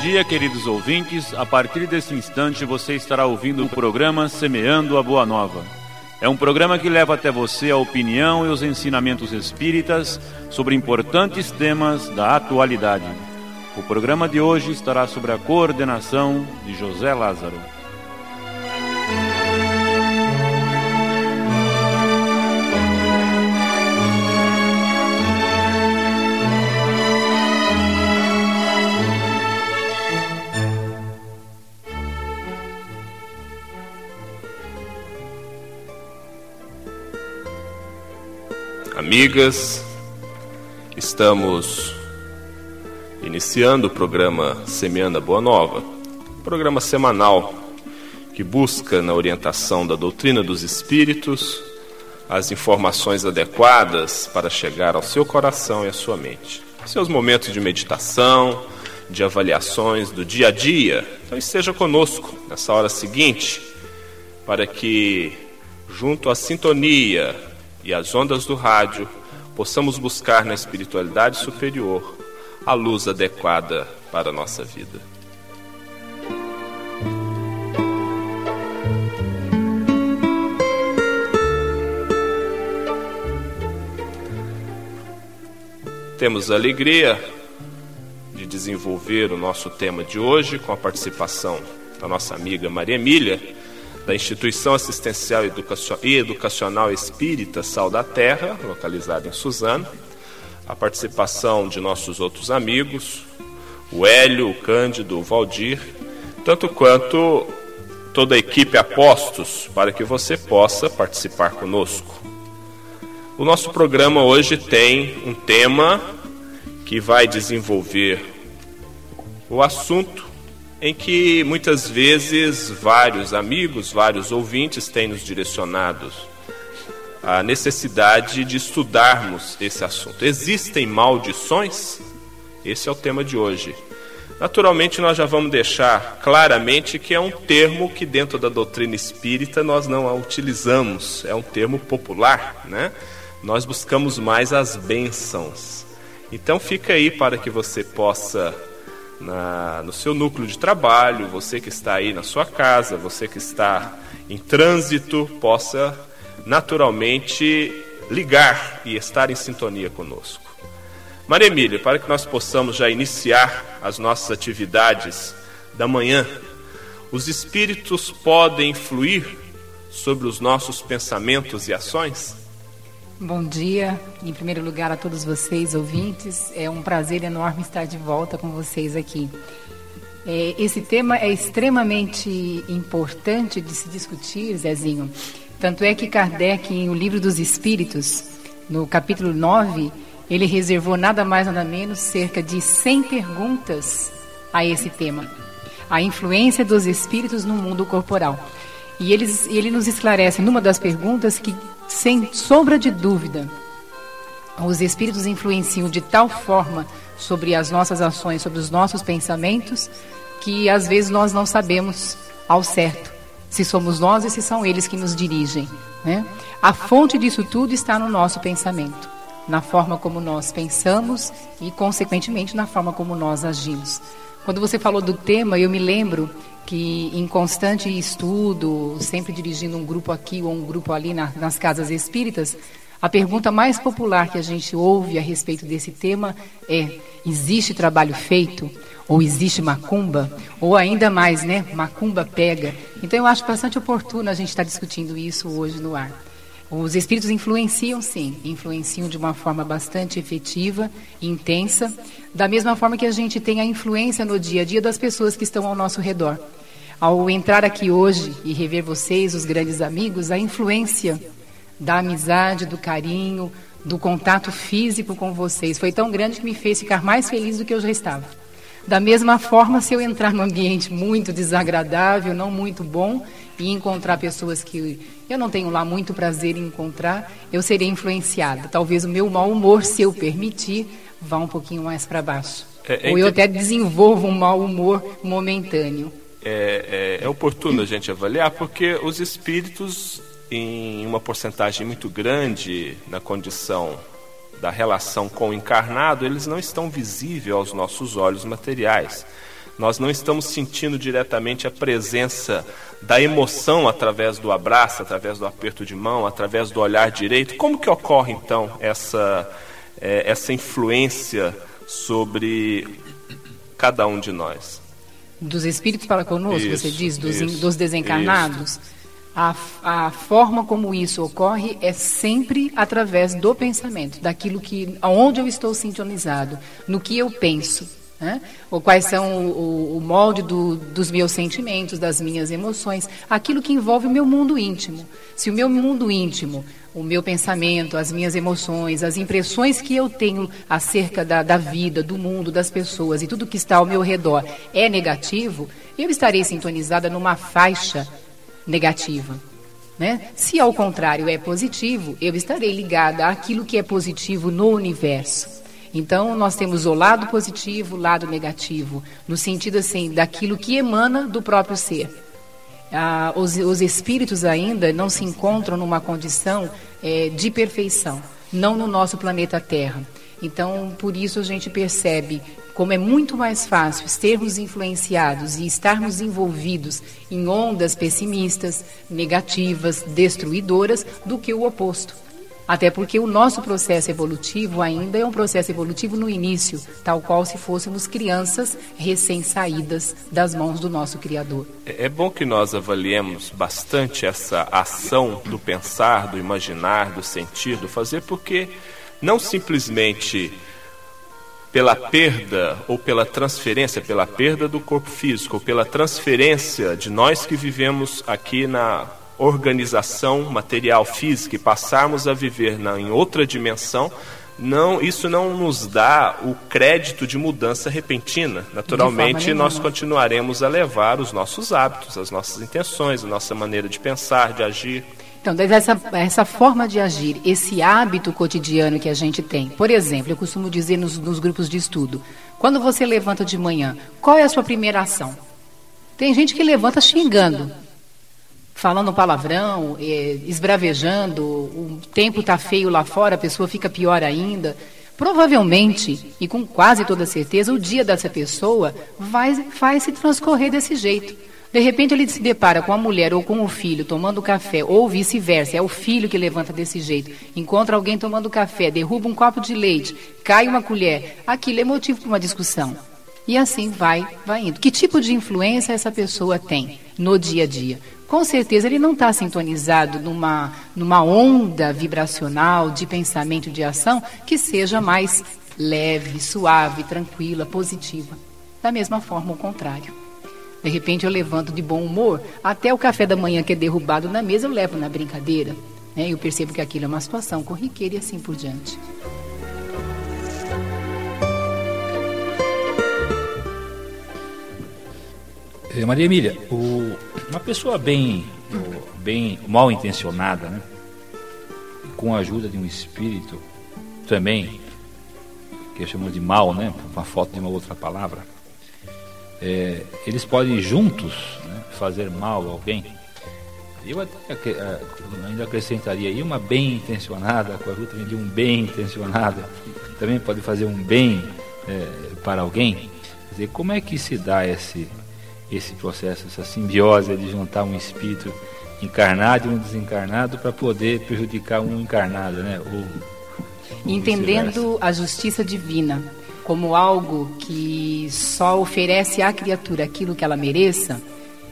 Dia, queridos ouvintes. A partir desse instante você estará ouvindo o programa Semeando a Boa Nova. É um programa que leva até você a opinião e os ensinamentos espíritas sobre importantes temas da atualidade. O programa de hoje estará sob a coordenação de José Lázaro. Amigas, estamos iniciando o programa Semeando Boa Nova, programa semanal que busca, na orientação da doutrina dos espíritos, as informações adequadas para chegar ao seu coração e à sua mente. Seus momentos de meditação, de avaliações do dia a dia. Então esteja conosco nessa hora seguinte, para que, junto à sintonia e as ondas do rádio, possamos buscar na espiritualidade superior a luz adequada para a nossa vida. Temos a alegria de desenvolver o nosso tema de hoje com a participação da nossa amiga Maria Emília da Instituição Assistencial e Educacional Espírita Sal da Terra, localizada em Suzano, a participação de nossos outros amigos, o Hélio, o Cândido, o Valdir, tanto quanto toda a equipe Apostos, para que você possa participar conosco. O nosso programa hoje tem um tema que vai desenvolver o assunto em que muitas vezes vários amigos, vários ouvintes têm nos direcionados a necessidade de estudarmos esse assunto. Existem maldições? Esse é o tema de hoje. Naturalmente, nós já vamos deixar claramente que é um termo que, dentro da doutrina espírita, nós não utilizamos, é um termo popular, né? Nós buscamos mais as bênçãos. Então, fica aí para que você possa na, no seu núcleo de trabalho, você que está aí na sua casa, você que está em trânsito, possa naturalmente ligar e estar em sintonia conosco. Maria Emília, para que nós possamos já iniciar as nossas atividades da manhã, os espíritos podem influir sobre os nossos pensamentos e ações? Bom dia, em primeiro lugar a todos vocês, ouvintes. É um prazer enorme estar de volta com vocês aqui. É, esse tema é extremamente importante de se discutir, Zezinho. Tanto é que Kardec, em O Livro dos Espíritos, no capítulo 9, ele reservou nada mais nada menos cerca de 100 perguntas a esse tema. A influência dos espíritos no mundo corporal. E eles, ele nos esclarece numa das perguntas que sem sombra de dúvida, os espíritos influenciam de tal forma sobre as nossas ações, sobre os nossos pensamentos, que às vezes nós não sabemos ao certo se somos nós e se são eles que nos dirigem. Né? A fonte disso tudo está no nosso pensamento, na forma como nós pensamos e, consequentemente, na forma como nós agimos. Quando você falou do tema, eu me lembro que em constante estudo, sempre dirigindo um grupo aqui ou um grupo ali na, nas casas espíritas, a pergunta mais popular que a gente ouve a respeito desse tema é: existe trabalho feito? Ou existe macumba? Ou ainda mais, né? Macumba pega. Então eu acho bastante oportuno a gente estar discutindo isso hoje no ar. Os espíritos influenciam, sim, influenciam de uma forma bastante efetiva intensa, da mesma forma que a gente tem a influência no dia a dia das pessoas que estão ao nosso redor. Ao entrar aqui hoje e rever vocês, os grandes amigos, a influência da amizade, do carinho, do contato físico com vocês foi tão grande que me fez ficar mais feliz do que eu já estava. Da mesma forma, se eu entrar num ambiente muito desagradável, não muito bom, e encontrar pessoas que eu não tenho lá muito prazer em encontrar, eu serei influenciada. Talvez o meu mau humor, se eu permitir, vá um pouquinho mais para baixo. É, é Ou eu até desenvolvo um mau humor momentâneo. É, é, é oportuno a gente avaliar porque os espíritos, em uma porcentagem muito grande na condição da relação com o encarnado, eles não estão visíveis aos nossos olhos materiais. Nós não estamos sentindo diretamente a presença da emoção através do abraço, através do aperto de mão, através do olhar direito. Como que ocorre então essa, é, essa influência sobre cada um de nós? Dos espíritos para conosco, isso, você diz, dos, isso, dos desencarnados? Isso. A, a forma como isso ocorre é sempre através do pensamento, daquilo que, aonde eu estou sintonizado, no que eu penso, né? ou quais são o, o molde do, dos meus sentimentos, das minhas emoções, aquilo que envolve o meu mundo íntimo. Se o meu mundo íntimo, o meu pensamento, as minhas emoções, as impressões que eu tenho acerca da, da vida, do mundo, das pessoas e tudo que está ao meu redor é negativo, eu estarei sintonizada numa faixa negativa. Né? Se ao contrário é positivo, eu estarei ligada àquilo que é positivo no universo. Então, nós temos o lado positivo, o lado negativo, no sentido assim, daquilo que emana do próprio ser. Ah, os, os, espíritos ainda não se encontram numa condição é, de perfeição, não no nosso planeta Terra. Então, por isso a gente percebe como é muito mais fácil sermos influenciados e estarmos envolvidos em ondas pessimistas, negativas, destruidoras, do que o oposto. Até porque o nosso processo evolutivo ainda é um processo evolutivo no início, tal qual se fôssemos crianças recém-saídas das mãos do nosso Criador. É, é bom que nós avaliemos bastante essa ação do pensar, do imaginar, do sentir, do fazer, porque não simplesmente pela perda ou pela transferência, pela perda do corpo físico, ou pela transferência de nós que vivemos aqui na organização material física e passarmos a viver na, em outra dimensão, não, isso não nos dá o crédito de mudança repentina. Naturalmente, nós continuaremos a levar os nossos hábitos, as nossas intenções, a nossa maneira de pensar, de agir. Então, essa, essa forma de agir, esse hábito cotidiano que a gente tem. Por exemplo, eu costumo dizer nos, nos grupos de estudo: quando você levanta de manhã, qual é a sua primeira ação? Tem gente que levanta xingando, falando palavrão, é, esbravejando, o tempo está feio lá fora, a pessoa fica pior ainda. Provavelmente, e com quase toda certeza, o dia dessa pessoa vai, vai se transcorrer desse jeito. De repente ele se depara com a mulher ou com o filho tomando café, ou vice-versa, é o filho que levanta desse jeito. Encontra alguém tomando café, derruba um copo de leite, cai uma colher. Aquilo é motivo para uma discussão. E assim vai, vai indo. Que tipo de influência essa pessoa tem no dia a dia? Com certeza ele não está sintonizado numa, numa onda vibracional de pensamento de ação que seja mais leve, suave, tranquila, positiva. Da mesma forma, o contrário. De repente eu levanto de bom humor, até o café da manhã que é derrubado na mesa eu levo na brincadeira. Né? Eu percebo que aquilo é uma situação corriqueira e assim por diante. Maria Emília, o, uma pessoa bem, bem mal intencionada, né? com a ajuda de um espírito também, que chamamos de mal, né? uma foto de uma outra palavra, é, eles podem juntos né, fazer mal a alguém. Eu até, ainda acrescentaria aí uma bem intencionada, com a ajuda de um bem intencionado, também pode fazer um bem é, para alguém. Quer dizer, como é que se dá esse, esse processo, essa simbiose de juntar um espírito encarnado e um desencarnado para poder prejudicar um encarnado, né? Ou, Entendendo a justiça divina como algo que só oferece à criatura aquilo que ela mereça,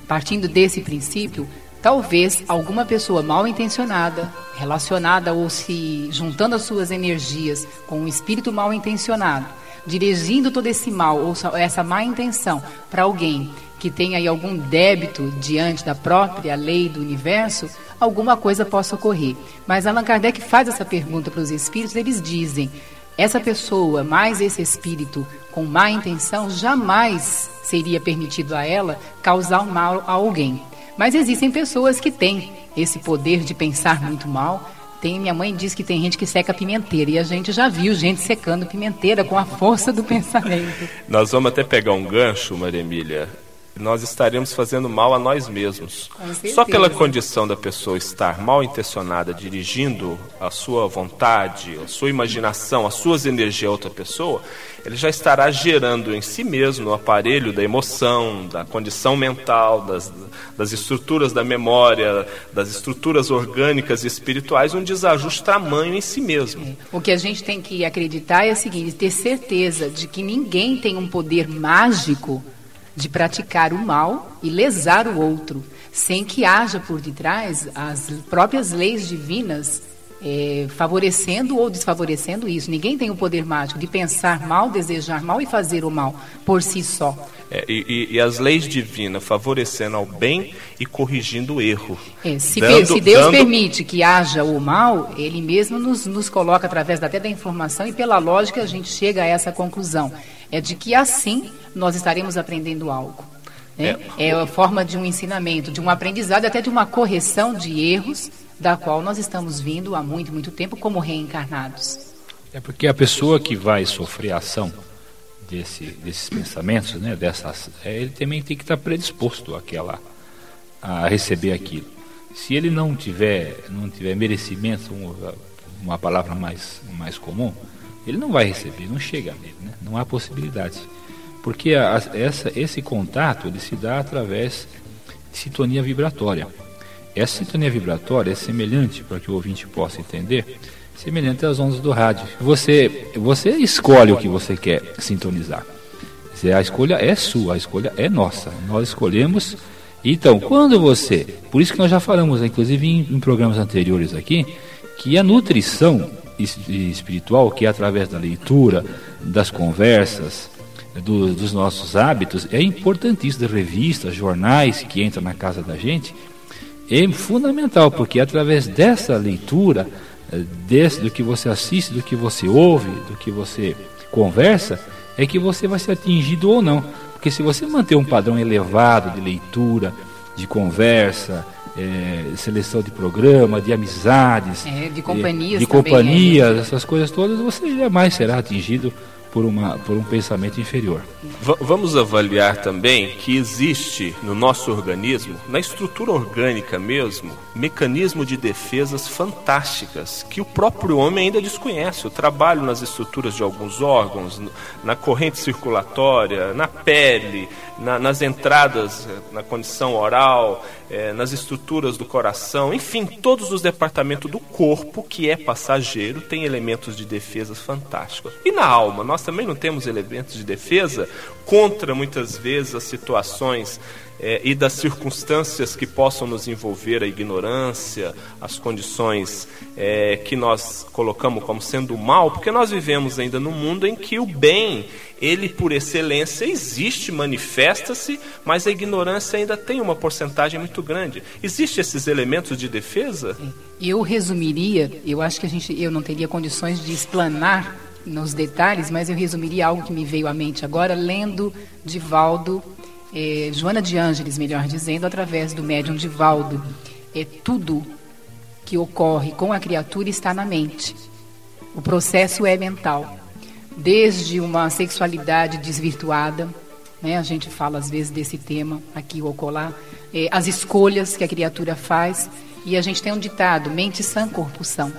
partindo desse princípio, talvez alguma pessoa mal intencionada, relacionada ou se juntando as suas energias com um espírito mal intencionado, dirigindo todo esse mal ou essa má intenção para alguém que tenha aí algum débito diante da própria lei do universo, alguma coisa possa ocorrer. Mas Allan Kardec faz essa pergunta para os espíritos, eles dizem: essa pessoa, mais esse espírito com má intenção, jamais seria permitido a ela causar mal a alguém. Mas existem pessoas que têm esse poder de pensar muito mal. Tem, minha mãe diz que tem gente que seca pimenteira e a gente já viu gente secando pimenteira com a força do pensamento. Nós vamos até pegar um gancho, Maria Emília, nós estaremos fazendo mal a nós mesmos. Só pela condição da pessoa estar mal intencionada, dirigindo a sua vontade, a sua imaginação, as suas energias a outra pessoa, ele já estará gerando em si mesmo, no aparelho da emoção, da condição mental, das, das estruturas da memória, das estruturas orgânicas e espirituais, um desajuste tamanho em si mesmo. O que a gente tem que acreditar é o seguinte: ter certeza de que ninguém tem um poder mágico de praticar o mal e lesar o outro, sem que haja por detrás as próprias leis divinas é, favorecendo ou desfavorecendo isso. Ninguém tem o poder mágico de pensar mal, desejar mal e fazer o mal por si só. É, e, e, as leis divinas favorecendo ao bem e corrigindo o erro. É, se, dando, se, Deus dando... permite que haja o mal, Ele mesmo nos, nos coloca através até da informação e pela lógica a gente chega a essa conclusão. É de que assim nós estaremos aprendendo algo. Né? É. é a forma de um ensinamento, de um aprendizado, até de uma correção de erros da qual nós estamos vindo há muito, muito tempo como reencarnados. É porque a pessoa que vai sofrer a ação desse, desses pensamentos, né, dessas, é, ele também tem que estar predisposto àquela, a receber aquilo. Se ele não tiver, não tiver merecimento, uma palavra mais, mais comum, ele não vai receber, não chega nele, né? não há possibilidade. Porque a, essa, esse contato ele se dá através de sintonia vibratória. Essa sintonia vibratória é semelhante, para que o ouvinte possa entender, semelhante às ondas do rádio. Você, você escolhe o que você quer sintonizar. A escolha é sua, a escolha é nossa. Nós escolhemos. Então, quando você. Por isso que nós já falamos, inclusive em, em programas anteriores aqui, que a nutrição espiritual, que é através da leitura, das conversas, do, dos nossos hábitos, é importantíssimo. Revistas, jornais que entram na casa da gente, é fundamental, porque através dessa leitura, eh, desse, do que você assiste, do que você ouve, do que você conversa, é que você vai ser atingido ou não. Porque se você manter um padrão elevado de leitura, de conversa, é, seleção de programa, de amizades, é, de companhias, de, de companhias, é. essas coisas todas, você jamais será atingido por, uma, por um pensamento inferior. V vamos avaliar também que existe no nosso organismo, na estrutura orgânica mesmo, mecanismo de defesas fantásticas que o próprio homem ainda desconhece. O trabalho nas estruturas de alguns órgãos, na corrente circulatória, na pele, na, nas entradas, eh, na condição oral, é, nas estruturas do coração, enfim, todos os departamentos do corpo que é passageiro tem elementos de defesa fantásticos. E na alma, nós também não temos elementos de defesa contra muitas vezes as situações é, e das circunstâncias que possam nos envolver, a ignorância, as condições é, que nós colocamos como sendo mal, porque nós vivemos ainda num mundo em que o bem, ele por excelência existe, manifesta-se, mas a ignorância ainda tem uma porcentagem muito grande. Existem esses elementos de defesa? Eu resumiria, eu acho que a gente, eu não teria condições de explanar nos detalhes, mas eu resumiria algo que me veio à mente agora, lendo Divaldo é, Joana de Ângeles, melhor dizendo, através do médium Divaldo. É tudo que ocorre com a criatura está na mente. O processo é mental. Desde uma sexualidade desvirtuada, né, a gente fala às vezes desse tema aqui ou colar, é, as escolhas que a criatura faz, e a gente tem um ditado: mente sã, corpo são.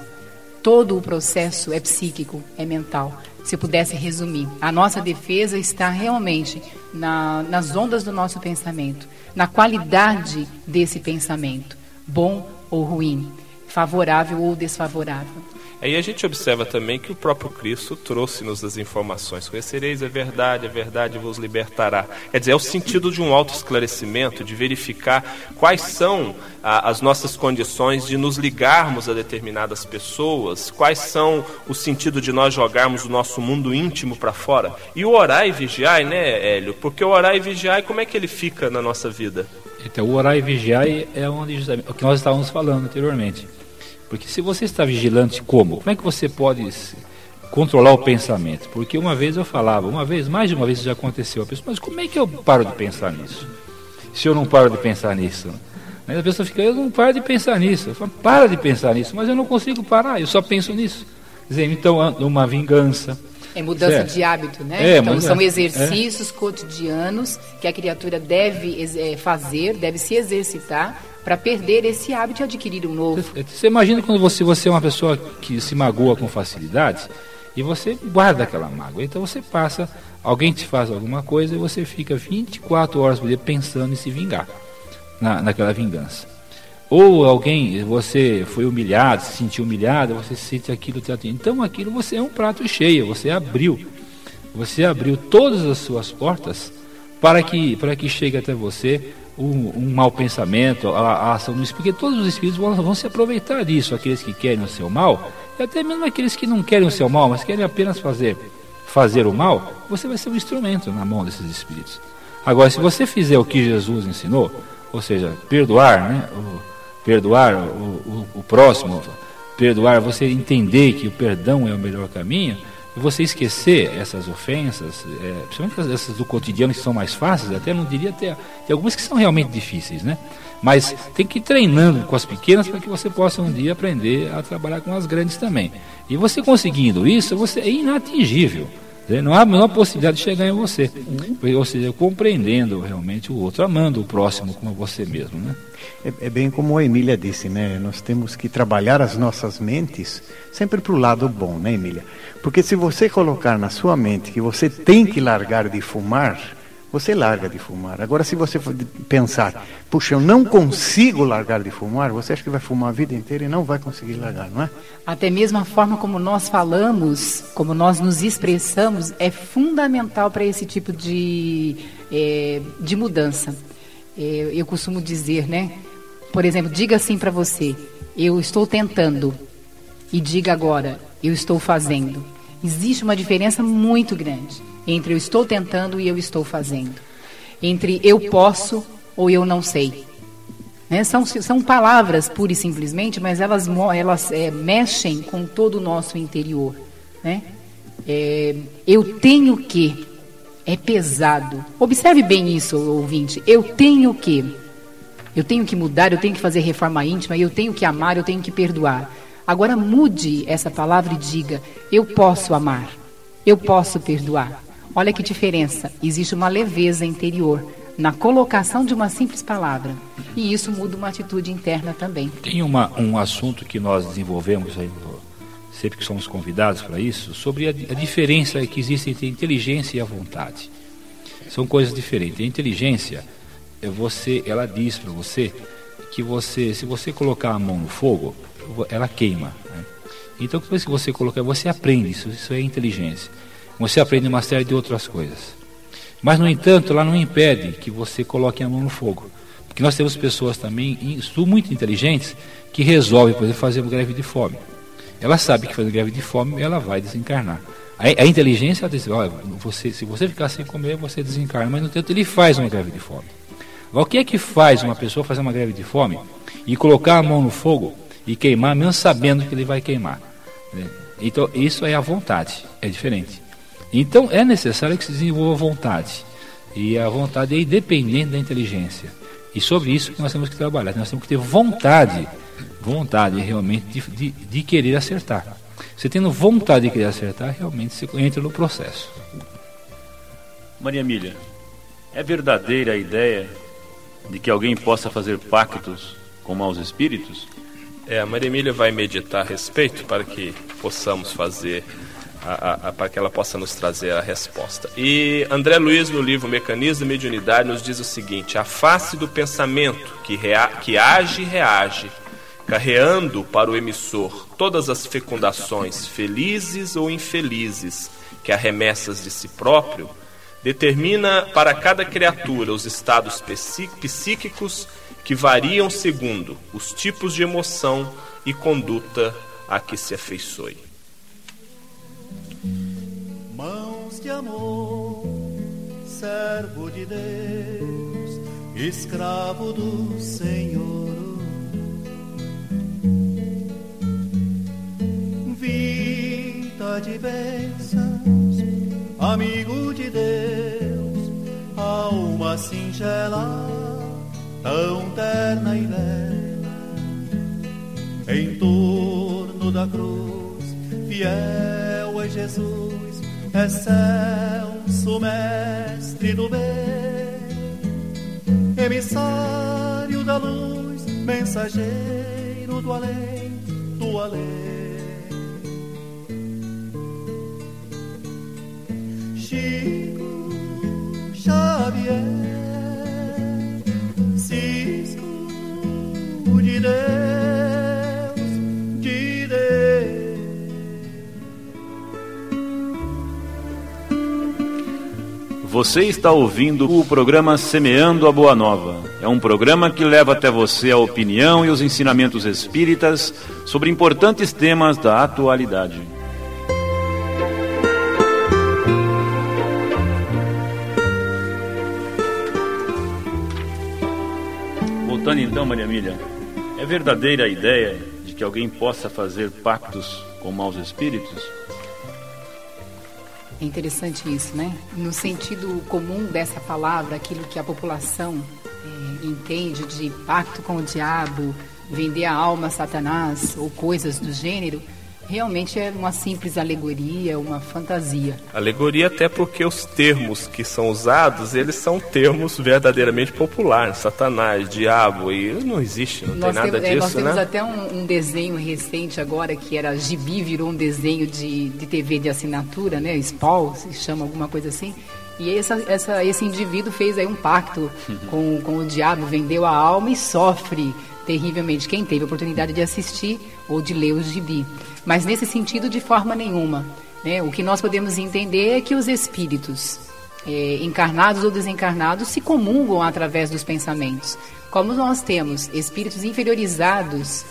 Todo o processo é psíquico, é mental. Se eu pudesse resumir, a nossa defesa está realmente na, nas ondas do nosso pensamento, na qualidade desse pensamento, bom ou ruim, favorável ou desfavorável. Aí a gente observa também que o próprio Cristo trouxe-nos as informações. Conhecereis a verdade, a verdade vos libertará. Quer dizer, é o sentido de um autoesclarecimento, de verificar quais são a, as nossas condições de nos ligarmos a determinadas pessoas, quais são o sentido de nós jogarmos o nosso mundo íntimo para fora. E o orar e vigiar, né, Hélio? Porque o orar e vigiar, como é que ele fica na nossa vida? Então, o orar e vigiar é onde, o que nós estávamos falando anteriormente porque se você está vigilante, como? Como é que você pode controlar o pensamento? Porque uma vez eu falava, uma vez, mais de uma vez já aconteceu, a pessoa, mas como é que eu paro de pensar nisso? Se eu não paro de pensar nisso? Aí a pessoa fica, eu não paro de pensar nisso. Eu falo, para de pensar nisso, mas eu não consigo parar, eu só penso nisso. Dizendo, então, uma vingança, É mudança certo? de hábito, né? É, então são exercícios é. cotidianos que a criatura deve é, fazer, deve se exercitar para perder esse hábito e adquirir um novo. Você, imagina quando você, você é uma pessoa que se magoa com facilidade e você guarda aquela mágoa. Então você passa, alguém te faz alguma coisa e você fica 24 horas por dia pensando em se vingar na, naquela vingança. Ou alguém, você foi humilhado, se sentiu humilhado, você sente aquilo. Então aquilo você é um prato cheio, você abriu. Você abriu todas as suas portas para que, para que chegue até você um, um mau pensamento, a, a, ação do espírito, porque todos os espíritos vão, vão se aproveitar disso, aqueles que querem o seu mal, e até mesmo aqueles que não querem o seu mal, mas querem apenas fazer, fazer o mal, você vai ser um instrumento na mão desses espíritos. Agora, se você fizer o que Jesus ensinou, ou seja, perdoar, né? O, perdoar o, o, o próximo, perdoar, você entender que o perdão é o melhor caminho, você esquecer essas ofensas, é, principalmente essas do cotidiano que são mais fáceis, até não diria ter, tem algumas que são realmente difíceis, né? Mas tem que ir treinando com as pequenas para que você possa um dia aprender a trabalhar com as grandes também. E você conseguindo isso, você é inatingível. Não há a menor possibilidade de chegar em você. Ou seja, compreendendo realmente o outro, amando o próximo como você mesmo. Né? É, é bem como a Emília disse, né? Nós temos que trabalhar as nossas mentes sempre para o lado bom, né, Emília? Porque se você colocar na sua mente que você tem que largar de fumar, você larga de fumar. Agora, se você pensar, puxa, eu não consigo largar de fumar, você acha que vai fumar a vida inteira e não vai conseguir largar, não é? Até mesmo a forma como nós falamos, como nós nos expressamos, é fundamental para esse tipo de, é, de mudança. É, eu costumo dizer, né? Por exemplo, diga assim para você: eu estou tentando, e diga agora: eu estou fazendo. Existe uma diferença muito grande entre eu estou tentando e eu estou fazendo, entre eu posso ou eu não sei. Né? São, são palavras pura e simplesmente, mas elas, elas é, mexem com todo o nosso interior. Né? É, eu tenho que, é pesado. Observe bem isso, ouvinte. Eu tenho que. Eu tenho que mudar, eu tenho que fazer reforma íntima, eu tenho que amar, eu tenho que perdoar. Agora mude essa palavra e diga: eu posso amar, eu posso perdoar. Olha que diferença. Existe uma leveza interior na colocação de uma simples palavra. E isso muda uma atitude interna também. Tem uma, um assunto que nós desenvolvemos aí, sempre que somos convidados para isso, sobre a, a diferença que existe entre inteligência e a vontade. São coisas diferentes. A inteligência, é você, ela diz para você que você, se você colocar a mão no fogo, ela queima. Né? Então, depois que você colocar, você aprende isso, isso é inteligência você aprende uma série de outras coisas. Mas, no entanto, ela não impede que você coloque a mão no fogo. Porque nós temos pessoas também muito inteligentes que resolvem, por exemplo, fazer uma greve de fome. Ela sabe que fazendo greve de fome ela vai desencarnar. A, a inteligência diz, olha, você, se você ficar sem comer, você desencarna. Mas, no entanto, ele faz uma greve de fome. O que é que faz uma pessoa fazer uma greve de fome e colocar a mão no fogo e queimar, mesmo sabendo que ele vai queimar? Né? Então, isso é a vontade, é diferente. Então é necessário que se desenvolva vontade. E a vontade é independente da inteligência. E sobre isso que nós temos que trabalhar. Nós temos que ter vontade, vontade realmente de, de, de querer acertar. Você tendo vontade de querer acertar, realmente você entra no processo. Maria Emília, é verdadeira a ideia de que alguém possa fazer pactos com maus espíritos? É, a Maria Emília vai meditar a respeito para que possamos fazer a, a, para que ela possa nos trazer a resposta. E André Luiz, no livro Mecanismo de Mediunidade, nos diz o seguinte: a face do pensamento que, rea, que age e reage, carreando para o emissor todas as fecundações, felizes ou infelizes, que arremessas de si próprio, determina para cada criatura os estados psíquicos que variam segundo os tipos de emoção e conduta a que se afeiçoe. de amor, servo de Deus, escravo do Senhor. Vida de bênçãos, amigo de Deus, alma singela, tão terna e bela, em torno da cruz, fiel é Jesus excelso mestre do bem, emissário da luz, mensageiro do além, do além. Chico Xavier, de Deus, de Deus. Você está ouvindo o programa Semeando a Boa Nova. É um programa que leva até você a opinião e os ensinamentos espíritas sobre importantes temas da atualidade. Voltando então, Maria Emília, é verdadeira a ideia de que alguém possa fazer pactos com maus espíritos? É interessante isso, né? No sentido comum dessa palavra, aquilo que a população eh, entende de pacto com o diabo, vender a alma a Satanás ou coisas do gênero, realmente é uma simples alegoria, uma fantasia. Alegoria até porque os termos que são usados, eles são termos verdadeiramente populares. Satanás, diabo, e não existe, não nós tem nada temos, é, disso, nós temos né? até um, um desenho recente agora que era Gibi, virou um desenho de, de TV de assinatura, né? Spawn, se chama alguma coisa assim. E essa, essa, esse indivíduo fez aí um pacto com, com o diabo, vendeu a alma e sofre terrivelmente. Quem teve a oportunidade de assistir ou de ler o gibi. Mas nesse sentido, de forma nenhuma. né? O que nós podemos entender é que os espíritos, eh, encarnados ou desencarnados, se comungam através dos pensamentos. Como nós temos espíritos inferiorizados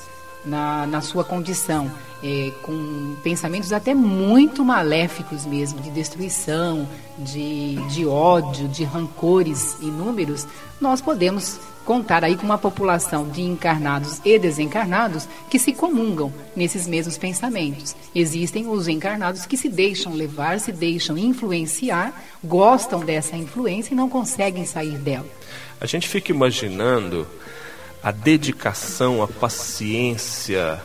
na, na sua condição, eh, com pensamentos até muito maléficos mesmo, de destruição, de, de ódio, de rancores inúmeros, nós podemos contar aí com uma população de encarnados e desencarnados que se comungam nesses mesmos pensamentos. Existem os encarnados que se deixam levar, se deixam influenciar, gostam dessa influência e não conseguem sair dela. A gente fica imaginando a dedicação, a paciência,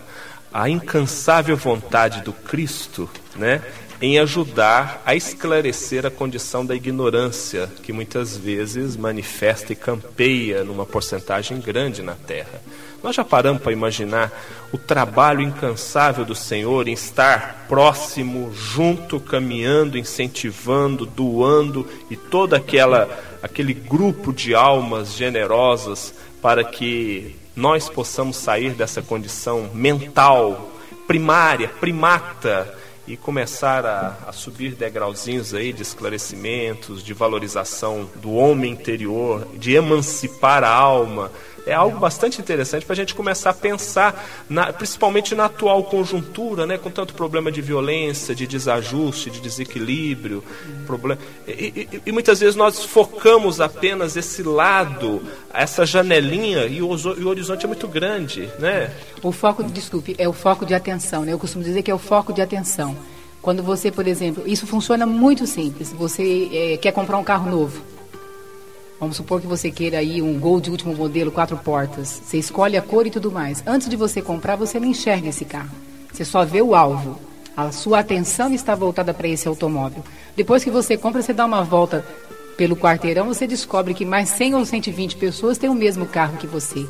a incansável vontade do Cristo, né, em ajudar a esclarecer a condição da ignorância que muitas vezes manifesta e campeia numa porcentagem grande na Terra. Nós já paramos para imaginar o trabalho incansável do Senhor em estar próximo, junto, caminhando, incentivando, doando e toda aquela aquele grupo de almas generosas para que nós possamos sair dessa condição mental primária, primata e começar a, a, subir degrauzinhos aí de esclarecimentos, de valorização do homem interior, de emancipar a alma. É algo bastante interessante para a gente começar a pensar, na, principalmente na atual conjuntura, né, com tanto problema de violência, de desajuste, de desequilíbrio, problema. E, e, e muitas vezes nós focamos apenas esse lado, essa janelinha, e o, e o horizonte é muito grande, né? O foco, desculpe, é o foco de atenção, né? Eu costumo dizer que é o foco de atenção. Quando você, por exemplo, isso funciona muito simples. Você é, quer comprar um carro novo. Vamos supor que você queira aí um Gol de último modelo, quatro portas. Você escolhe a cor e tudo mais. Antes de você comprar, você não enxerga esse carro. Você só vê o alvo. A sua atenção está voltada para esse automóvel. Depois que você compra, você dá uma volta pelo quarteirão, você descobre que mais 100 ou 120 pessoas têm o mesmo carro que você.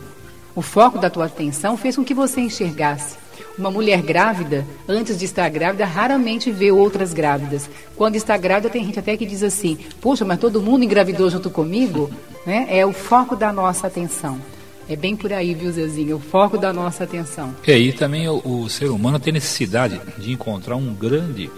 O foco da tua atenção fez com que você enxergasse. Uma mulher grávida, antes de estar grávida, raramente vê outras grávidas. Quando está grávida, tem gente até que diz assim: Poxa, mas todo mundo engravidou junto comigo? Né? É o foco da nossa atenção. É bem por aí, viu, Zezinho? O foco da nossa atenção. É, e também o, o ser humano tem necessidade de encontrar um grande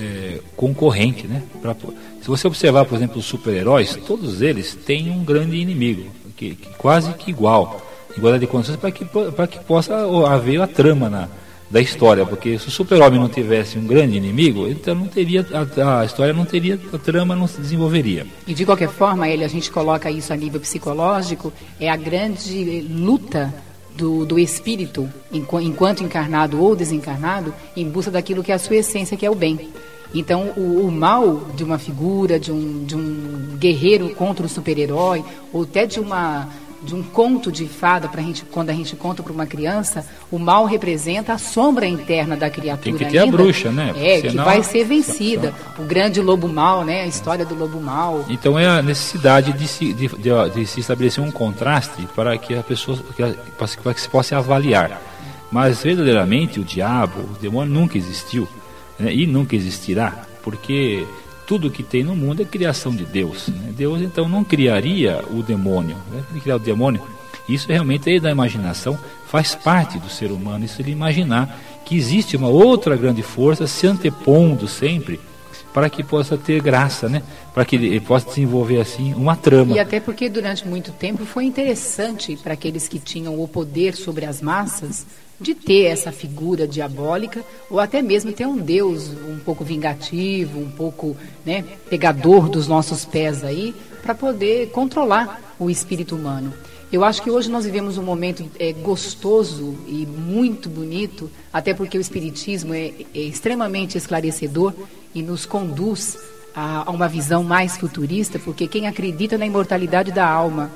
é, concorrente, né? Pra, se você observar, por exemplo, os super-heróis, todos eles têm um grande inimigo, que, que quase que igual igualdade de condições para que, para que possa haver a trama na, da história, porque se o super-homem não tivesse um grande inimigo, então não teria a, a, história não teria a trama não se desenvolveria. E de qualquer forma, ele a gente coloca isso a nível psicológico, é a grande luta do, do espírito, enquanto encarnado ou desencarnado, em busca daquilo que é a sua essência, que é o bem. Então, o, o, mal de uma figura, de um, de um guerreiro contra um super-herói, ou até de uma de um conto de fada, pra gente, quando a gente conta para uma criança, o mal representa a sombra interna da criatura. Tem que ter ainda, a bruxa, né? É, Porque que senão- vai ser vencida. O grande lobo mal, né? A história do lobo mal. Então é a necessidade de se, de, de- de se estabelecer um contraste para que a pessoa que a- para que- para que se possa avaliar. Mas verdadeiramente o diabo, o demônio nunca existiu né? e nunca existirá, porque tudo que tem no mundo é criação de Deus. né? Deus então não criaria o demônio. Né? Criar o demônio, isso realmente é da imaginação, faz parte do ser humano. Isso ele imaginar que existe uma outra grande força se antepondo sempre para que possa ter graça, né? Para que ele possa desenvolver assim uma trama. E até porque durante muito tempo foi interessante para aqueles que tinham o poder sobre as massas de ter essa figura diabólica ou até mesmo ter um Deus um pouco vingativo, um pouco né, pegador dos nossos pés aí, para poder controlar o espírito humano. Eu acho que hoje nós vivemos um momento é, gostoso e muito bonito, até porque o espiritismo é, é extremamente esclarecedor e nos conduz a, a uma visão mais futurista, porque quem acredita na imortalidade da alma,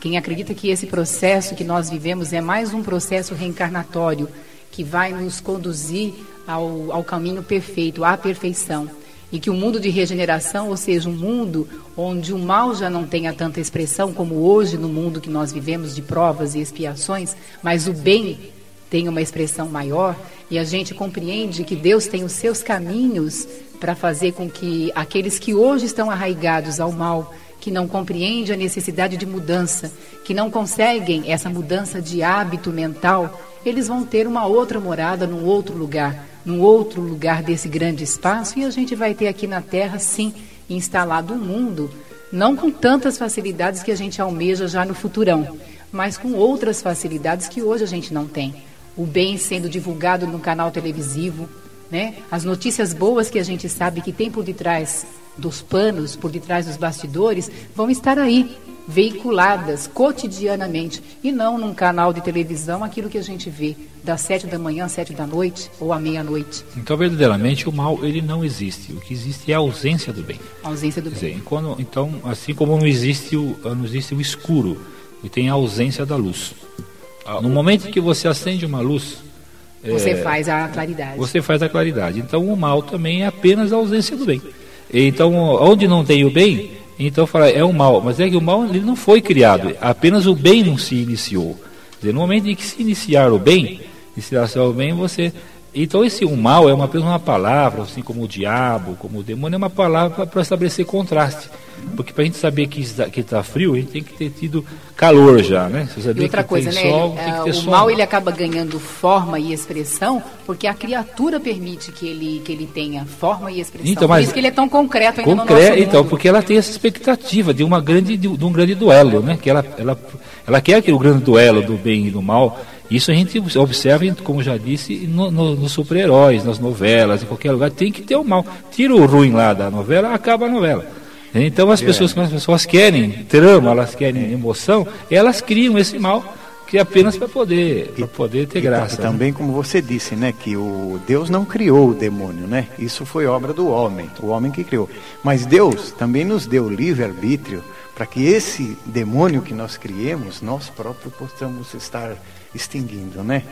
quem acredita que esse processo que nós vivemos é mais um processo reencarnatório que vai nos conduzir ao, ao caminho perfeito, à perfeição. E que o mundo de regeneração, ou seja, um mundo onde o mal já não tenha tanta expressão como hoje no mundo que nós vivemos de provas e expiações, mas o bem tem uma expressão maior e a gente compreende que Deus tem os seus caminhos para fazer com que aqueles que hoje estão arraigados ao mal, que não compreendem a necessidade de mudança, que não conseguem essa mudança de hábito mental, eles vão ter uma outra morada num outro lugar, num outro lugar desse grande espaço e a gente vai ter aqui na Terra, sim, instalado um mundo, não com tantas facilidades que a gente almeja já no futurão, mas com outras facilidades que hoje a gente não tem. O bem sendo divulgado no canal televisivo, né? As notícias boas que a gente sabe que tem por detrás dos panos, por detrás dos bastidores, vão estar aí, veiculadas cotidianamente e não num canal de televisão aquilo que a gente vê das sete da manhã às sete da noite ou à meia-noite, Então verdadeiramente o mal ele não existe. O que existe é a ausência do bem. a ausência do Quer bem. dizer, quando- então assim como não existe o não existe o escuro e tem a ausência da luz. No momento em que você acende uma luz, Você faz a claridade. você faz a claridade. Então o mal também é apenas a ausência do bem. Então onde não tem o bem, então fala é o mal. Mas é que o mal ele não foi criado. Apenas o bem não se iniciou. Dizer, no momento em que se iniciar o bem, iniciar o bem, você então esse o mal é uma apenas uma palavra, assim como o diabo, como o demônio é uma palavra para estabelecer contraste. Porque para a gente saber que está que tá frio, a gente tem que ter tido calor já, né? E saber outra que coisa, tem né? sol, ele- tem que é, ter o sombra. mal ele acaba ganhando forma e expressão porque a criatura permite que ele que ele tenha forma e expressão. Então, Por mas- isso que ele é tão concreto ainda no nosso mundo. então, porque ela tem essa expectativa de uma grande de, um grande duelo, né? Que ela, ela, ela quer aquele grande duelo do bem e do mal. Isso a gente observa, como já disse, no- no- nos super-heróis, nas novelas, em qualquer lugar, tem que ter o mal. Tira o ruim lá da novela, acaba a novela. Então as pessoas, quando as pessoas querem trama, elas querem emoção, elas criam esse mal que é apenas para poder, pra poder ter E graça. E né? também, como você disse, né, que o Deus não criou o demônio, né? Isso foi obra do homem, o homem que criou. Mas Deus também nos deu livre arbítrio para que esse demônio que nós criemos, nós próprios possamos estar extinguindo, né?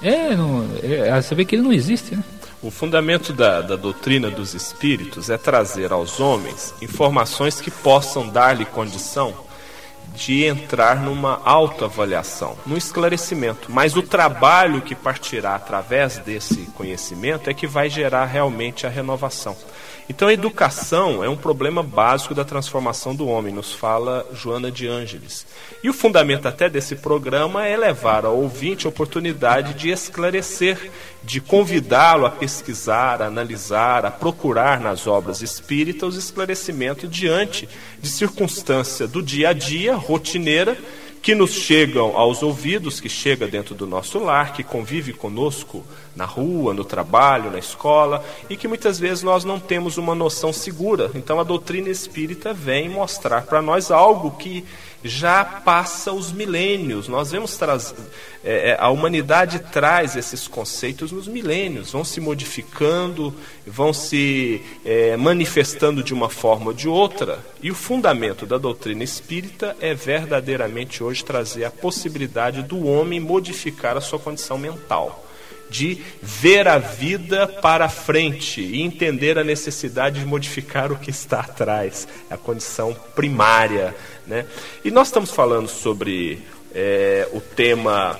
É, não, é, você vê que ele não existe, né? O fundamento da, da doutrina dos espíritos é trazer aos homens informações que possam dar-lhe condição de entrar numa autoavaliação, num esclarecimento. Mas o trabalho que partirá através desse conhecimento é que vai gerar realmente a renovação. Então a educação é um problema básico da transformação do homem, nos fala Joana de Ângeles. E o fundamento até desse programa é levar ao ouvinte a oportunidade de esclarecer, de convidá-lo a pesquisar, a analisar, a procurar nas obras espíritas os esclarecimentos diante de circunstância do dia a dia, rotineira, que nos chegam aos ouvidos, que chega dentro do nosso lar, que convive conosco na rua, no trabalho, na escola, e que muitas vezes nós não temos uma noção segura. Então a doutrina espírita vem mostrar para nós algo que já passa os milênios. Nós vemos trazer. É, é, a humanidade traz esses conceitos nos milênios, vão se modificando, vão se é, manifestando de uma forma ou de outra. E o fundamento da doutrina espírita é verdadeiramente hoje trazer a possibilidade do homem modificar a sua condição mental de ver a vida para frente e entender a necessidade de modificar o que está atrás, a condição primária. Né? E nós estamos falando sobre é, o tema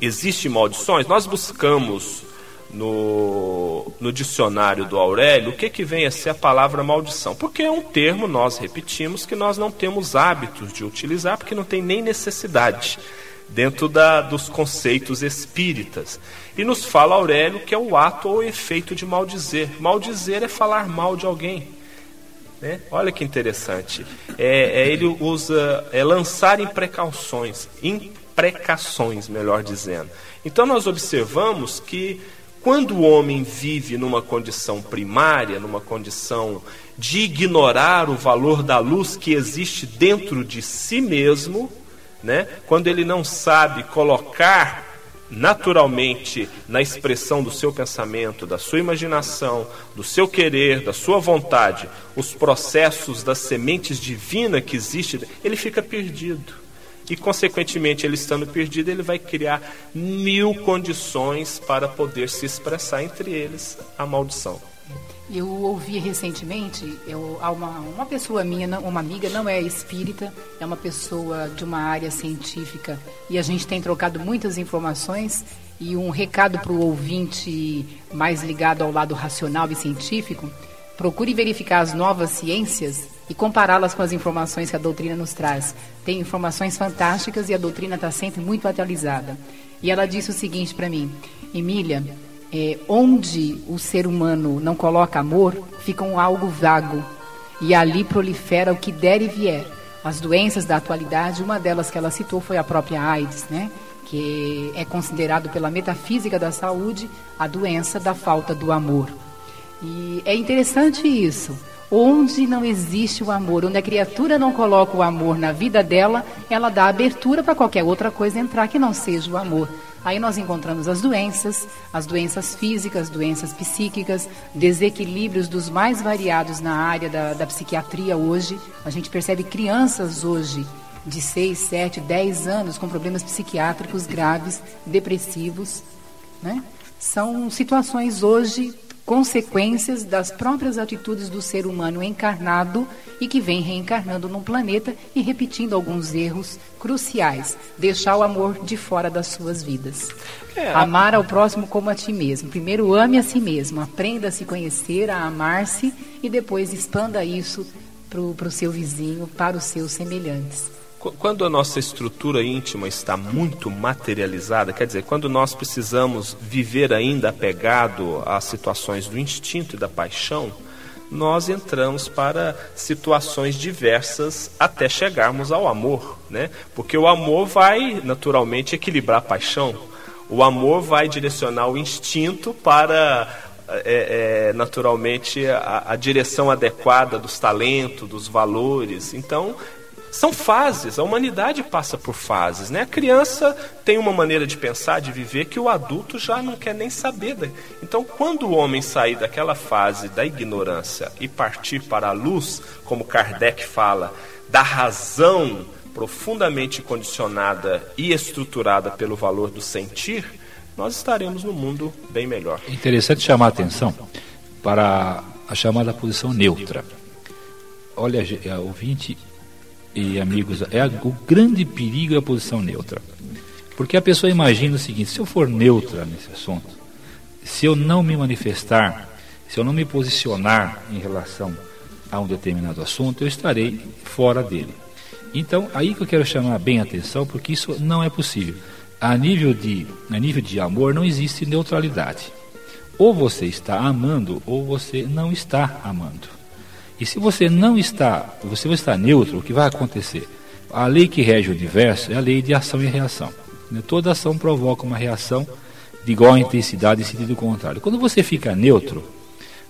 Existem maldições? Nós buscamos no, no dicionário do Aurélio o que, que vem a ser a palavra maldição, porque é um termo, nós repetimos, que nós não temos hábitos de utilizar, porque não tem nem necessidade dentro da, dos conceitos espíritas. E nos fala Aurélio que é o ato ou efeito de maldizer. Maldizer é falar mal de alguém. Né? Olha que interessante. É, é, ele usa é lançar imprecauções, imprecações, melhor dizendo. Então nós observamos que quando o homem vive numa condição primária, numa condição de ignorar o valor da luz que existe dentro de si mesmo, né? quando ele não sabe colocar naturalmente na expressão do seu pensamento, da sua imaginação, do seu querer, da sua vontade, os processos das sementes divinas que existem, ele fica perdido. E, consequentemente, ele estando perdido, ele vai criar mil condições para poder se expressar, entre eles a maldição. Eu ouvi recentemente, eu, uma, uma pessoa minha, uma amiga, não é espírita, é uma pessoa de uma área científica e a gente tem trocado muitas informações. E um recado para o ouvinte mais ligado ao lado racional e científico: procure verificar as novas ciências e compará-las com as informações que a doutrina nos traz. Tem informações fantásticas e a doutrina está sempre muito atualizada. E ela disse o seguinte para mim: Emília é, onde o ser humano não coloca amor, fica um algo vago. E ali prolifera o que der e vier. As doenças da atualidade, uma delas que ela citou foi a própria AIDS, né? que é considerado pela metafísica da saúde a doença da falta do amor. E é interessante isso. Onde não existe o amor, onde a criatura não coloca o amor na vida dela, ela dá abertura para qualquer outra coisa entrar que não seja o amor. Aí nós encontramos as doenças, as doenças físicas, doenças psíquicas, desequilíbrios dos mais variados na área da, da psiquiatria hoje. A gente percebe crianças hoje de 6, 7, 10 anos com problemas psiquiátricos graves, depressivos. Né? São situações hoje consequências das próprias atitudes do ser humano encarnado e que vem reencarnando num planeta e repetindo alguns erros cruciais. Deixar o amor de fora das suas vidas. É, Amar ao próximo como a ti mesmo. Primeiro ame a si mesmo, aprenda a se conhecer, a amar-se e depois expanda isso para o seu vizinho, para os seus semelhantes. Quando a nossa estrutura íntima está muito materializada, quer dizer, quando nós precisamos viver ainda apegado às situações do instinto e da paixão, nós entramos para situações diversas até chegarmos ao amor, né? Porque o amor vai naturalmente equilibrar a paixão, o amor vai direcionar o instinto para é, é, naturalmente a, a, direção adequada dos talentos, dos valores. Então são fases, a humanidade passa por fases. Né? A criança tem uma maneira de pensar, de viver, que o adulto já não quer nem saber. Então, quando o homem sair daquela fase da ignorância e partir para a luz, como Kardec fala, da razão profundamente condicionada e estruturada pelo valor do sentir, nós estaremos no mundo bem melhor. É interessante chamar a atenção para a chamada posição neutra. Olha, ouvinte, e amigos, é o grande perigo é a posição neutra. Porque a pessoa imagina o seguinte: se eu for neutra nesse assunto, se eu não me manifestar, se eu não me posicionar em relação a um determinado assunto, eu estarei fora dele. Então, aí que eu quero chamar bem a atenção, porque isso não é possível. A nível de, a nível de amor não existe neutralidade. Ou você está amando, ou você não está amando. E se você não está, você vai estar neutro, o que vai acontecer? A lei que rege o universo é a lei de ação e reação. Né? Toda ação provoca uma reação de igual intensidade em sentido contrário. Quando você fica neutro,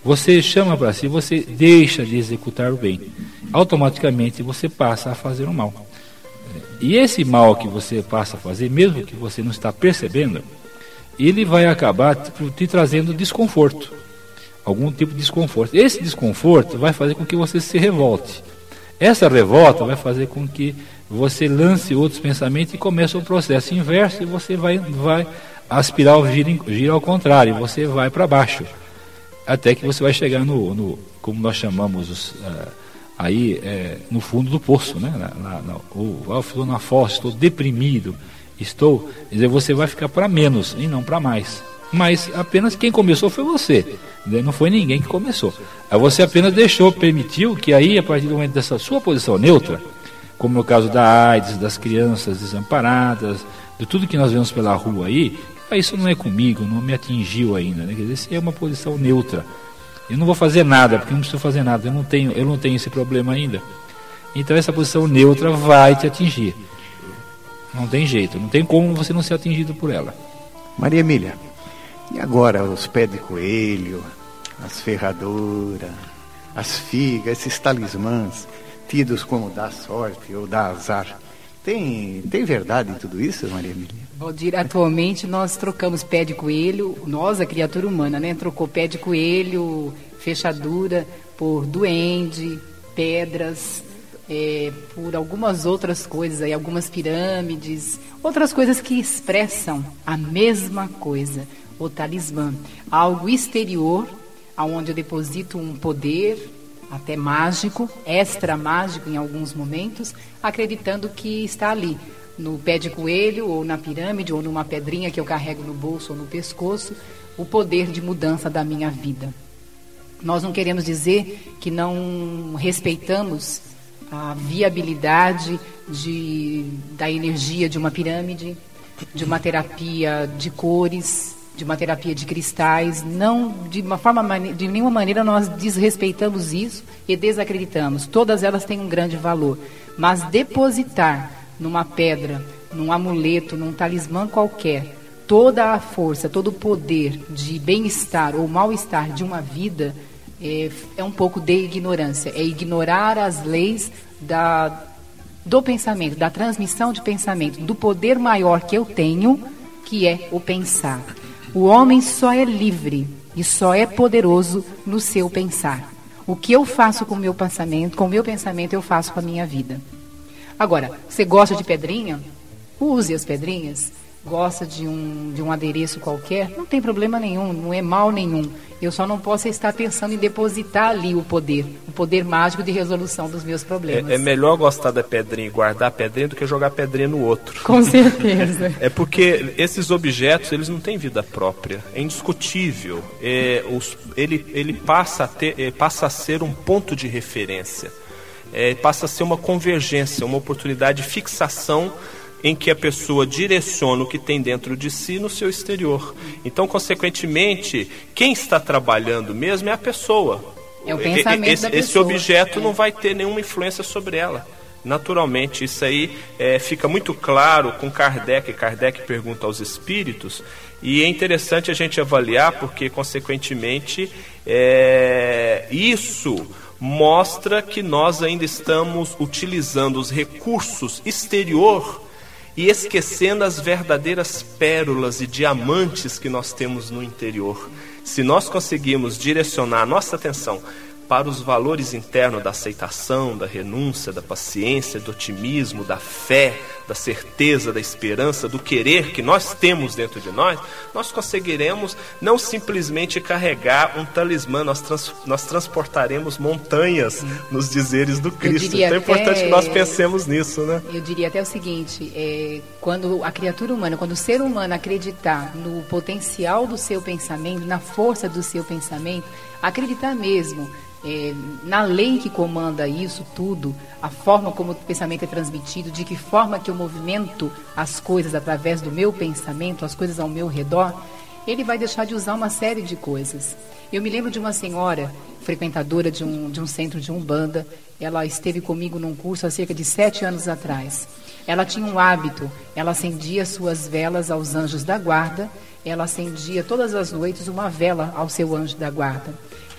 você chama para si, você deixa de executar o bem. Automaticamente você passa a fazer o mal. E esse mal que você passa a fazer, mesmo que você não está percebendo, ele vai acabar te trazendo desconforto, algum tipo de desconforto. Esse desconforto vai fazer com que você se revolte. Essa revolta vai fazer com que você lance outros pensamentos e comece um processo inverso e você vai, vai aspirar o giro, giro ao contrário, você vai para baixo. Até que você vai chegar no, no como nós chamamos os, uh, aí é, no fundo do poço, né? Na, na, na, ou, eu estou na fossa, estou deprimido, estou. Quer dizer, você vai ficar para menos e não para mais. Mas apenas quem começou foi você, né? não foi ninguém que começou. Aí você apenas deixou, permitiu que aí, a partir do momento dessa sua posição neutra, como no caso da AIDS, das crianças desamparadas, de tudo que nós vemos pela rua aí, ah, isso não é comigo, não me atingiu ainda. Né? Quer dizer, isso é uma posição neutra. Eu não vou fazer nada, porque não preciso fazer nada, eu não tenho, eu não tenho esse problema ainda. Então essa posição neutra vai te atingir. Não tem jeito, não tem como você não ser atingido por ela. Maria Emília, e agora os pés de coelho, as ferraduras, as figas, esses talismãs, tidos como da sorte ou da azar. Tem, tem verdade em tudo isso, Maria Emília? Valdir, atualmente nós trocamos pé de coelho, nós, a criatura humana, né? Trocou pé de coelho, fechadura, por duende, pedras, é, por algumas outras coisas aí, algumas pirâmides, outras coisas que expressam a mesma coisa, o talismã. Algo exterior, aonde eu deposito um poder, até mágico, extra mágico em alguns momentos, acreditando que está ali, no pé de coelho, ou na pirâmide, ou numa pedrinha que eu carrego no bolso ou no pescoço, o poder de mudança da minha vida. Nós não queremos dizer que não respeitamos a viabilidade de, da energia de uma pirâmide, de uma terapia de cores, de uma terapia de cristais, não de uma forma de nenhuma maneira nós desrespeitamos isso e desacreditamos. Todas elas têm um grande valor, mas depositar numa pedra, num amuleto, num talismã qualquer, toda a força, todo o poder de bem-estar ou mal-estar de uma vida é, é, um pouco de ignorância, é ignorar as leis da, do pensamento, da transmissão de pensamento, do poder maior que eu tenho, que é o pensar. O homem só é livre e só é poderoso no seu pensar. O que eu faço com o meu pensamento, com o meu pensamento eu faço com a minha vida. Agora, você gosta de pedrinha? Use as pedrinhas. Gosta de um, de um adereço qualquer? Não tem problema nenhum, não é mal nenhum. Eu só não posso estar pensando em depositar ali o poder, o poder mágico de resolução dos meus problemas. É, é melhor gostar da pedrinha e guardar a pedrinha do que jogar a pedrinha no outro. Com certeza. é porque esses objetos eles não têm vida própria, é indiscutível. É, os, ele ele passa, a ter, é, passa a ser um ponto de referência, é, passa a ser uma convergência, uma oportunidade de fixação em que a pessoa direciona o que tem dentro de si no seu exterior. Então, consequentemente, quem está trabalhando mesmo é a pessoa. É o pensamento esse, da pessoa. esse objeto não vai ter nenhuma influência sobre ela. Naturalmente, isso aí é, fica muito claro com Kardec. Kardec pergunta aos espíritos, e é interessante a gente avaliar, porque, consequentemente, é, isso mostra que nós ainda estamos utilizando os recursos exterior e esquecendo as verdadeiras pérolas e diamantes que nós temos no interior. Se nós conseguirmos direcionar a nossa atenção para os valores internos da aceitação, da renúncia, da paciência, do otimismo, da fé, da certeza, da esperança, do querer que nós temos dentro de nós, nós conseguiremos não simplesmente carregar um talismã, nós, trans, nós transportaremos montanhas nos dizeres do Cristo. Então é importante que nós pensemos nisso, né? Eu diria até o seguinte: é, quando a criatura humana, quando o ser humano acreditar no potencial do seu pensamento, na força do seu pensamento, acreditar mesmo é, na lei que comanda isso tudo, a forma como o pensamento é transmitido, de que forma que eu movimento as coisas através do meu pensamento, as coisas ao meu redor, ele vai deixar de usar uma série de coisas. Eu me lembro de uma senhora, frequentadora de um, de um centro de Umbanda, ela esteve comigo num curso há cerca de sete anos atrás. Ela tinha um hábito, ela acendia suas velas aos anjos da guarda, ela acendia todas as noites uma vela ao seu anjo da guarda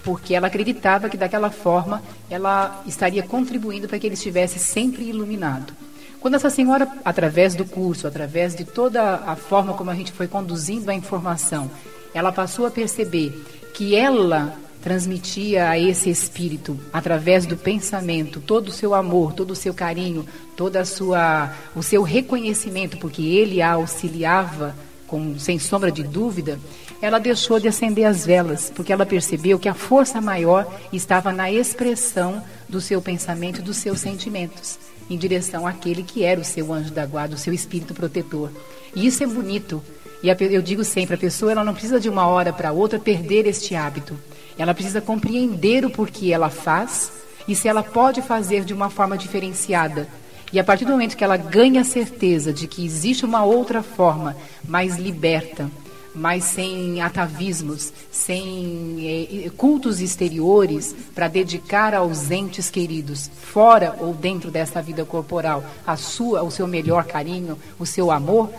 porque ela acreditava que daquela forma ela estaria contribuindo para que ele estivesse sempre iluminado. Quando essa senhora, através do curso, através de toda a forma como a gente foi conduzindo a informação, ela passou a perceber que ela transmitia a esse espírito, através do pensamento, todo o seu amor, todo o seu carinho, toda a sua, o seu reconhecimento, porque ele a auxiliava com, sem sombra de dúvida, ela deixou de acender as velas, porque ela percebeu que a força maior estava na expressão do seu pensamento e dos seus sentimentos, em direção àquele que era o seu anjo da guarda, o seu espírito protetor. E isso é bonito. E eu digo sempre, a pessoa ela não precisa de uma hora para outra perder este hábito. Ela precisa compreender o porquê ela faz e se ela pode fazer de uma forma diferenciada. E a partir do momento que ela ganha a certeza de que existe uma outra forma mais liberta, mais sem atavismos, sem eh, cultos exteriores para dedicar aos entes queridos, fora ou dentro dessa vida corporal, a sua, o seu melhor carinho, o seu amor,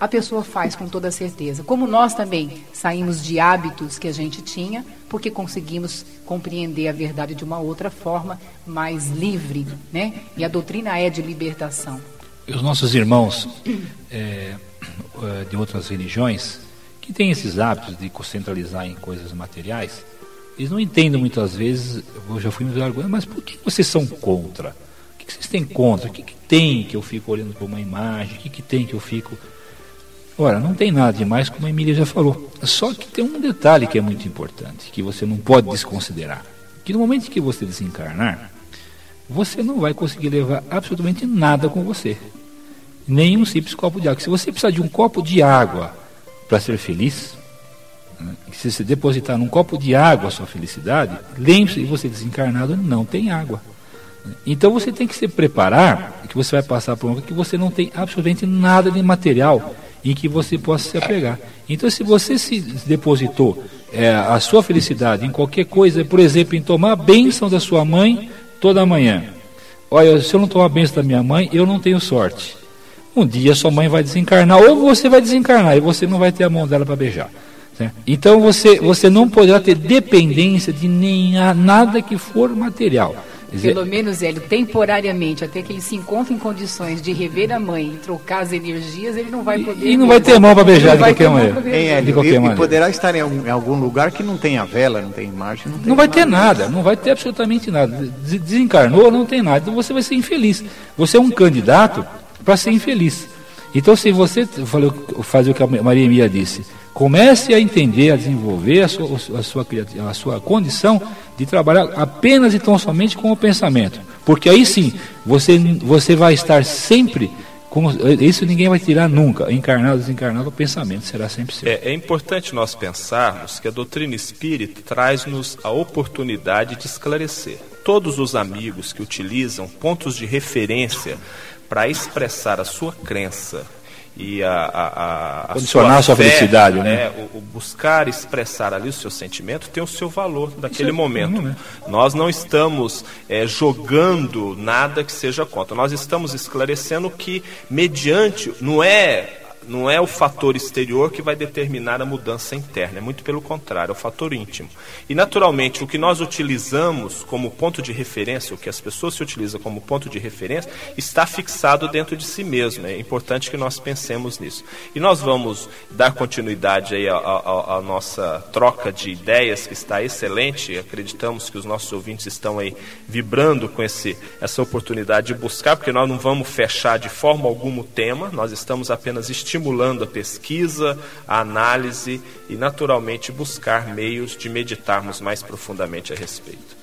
a pessoa faz com toda certeza. Como nós também saímos de hábitos que a gente tinha, porque conseguimos compreender a verdade de uma outra forma, mais livre, né? E a doutrina é de libertação. E os nossos irmãos é, de outras religiões, que têm esses hábitos de concentralizar em coisas materiais, eles não entendem muitas vezes, eu já fui me argumentar, mas por que vocês são contra? O que vocês têm contra? O que, que tem que eu fico olhando para uma imagem? O que, que tem que eu fico Ora, não tem nada demais, como a Emília já falou. Só que tem um detalhe que é muito importante, que você não pode desconsiderar. Que no momento que você desencarnar, você não vai conseguir levar absolutamente nada com você. Nenhum simples copo de água. Se você precisar de um copo de água para ser feliz, né, se você depositar num copo de água a sua felicidade, lembre-se que você desencarnado não tem água. Então você tem que se preparar, que você vai passar por uma que você não tem absolutamente nada de material em que você possa se apegar. Então, se você se depositou é, a sua felicidade em qualquer coisa, por exemplo, em tomar a bênção da sua mãe toda manhã. Olha, se eu não tomar a bênção da minha mãe, eu não tenho sorte. Um dia sua mãe vai desencarnar, ou você vai desencarnar, e você não vai ter a mão dela para beijar. Né? Então você, você não poderá ter dependência de nem nada que for material. Pelo menos, Hélio, temporariamente, até que ele se encontre em condições de rever a mãe e trocar as energias, ele não vai poder. E, e não vai ter mão para beijar de qualquer maneira. Hein, Hélio, de qualquer e, maneira. Poderá estar em algum, em algum, lugar que não tenha vela, não tem imagem. Não, tem não vai ter nada, não vai ter absolutamente nada. Desencarnou, não tem nada. Então você vai ser infeliz. Você é um candidato para ser infeliz. Então, se você fazer o que a Maria Emília disse, Comece a entender, a desenvolver a sua, a sua, a sua condição de trabalhar apenas e tão somente com o pensamento. Porque aí sim, você, você vai estar sempre com, isso ninguém vai tirar nunca. Encarnado, desencarnado, o pensamento será sempre seu. É, é importante nós pensarmos que a doutrina espírita traz-nos a oportunidade de esclarecer. Todos os amigos que utilizam pontos de referência para expressar a sua crença e a, a, a condicionar a sua, fé, felicidade, né? né? O, o, buscar expressar ali o seu sentimento tem o seu valor daquele é momento. Né? Nós não estamos é, jogando nada que seja contra. Nós estamos esclarecendo que mediante não é não é o fator exterior que vai determinar a mudança interna, é muito pelo contrário, é o fator íntimo. E naturalmente, o que nós utilizamos como ponto de referência, o que as pessoas se utilizam como ponto de referência, está fixado dentro de si mesmo. É importante que nós pensemos nisso. E nós vamos dar continuidade aí à, nossa troca de ideias, que está excelente. Acreditamos que os nossos ouvintes estão aí vibrando com esse, essa oportunidade de buscar, porque nós não vamos fechar de forma alguma o tema, nós estamos apenas estimulando estimulando a pesquisa, a análise e, naturalmente, buscar meios de meditarmos mais profundamente a respeito.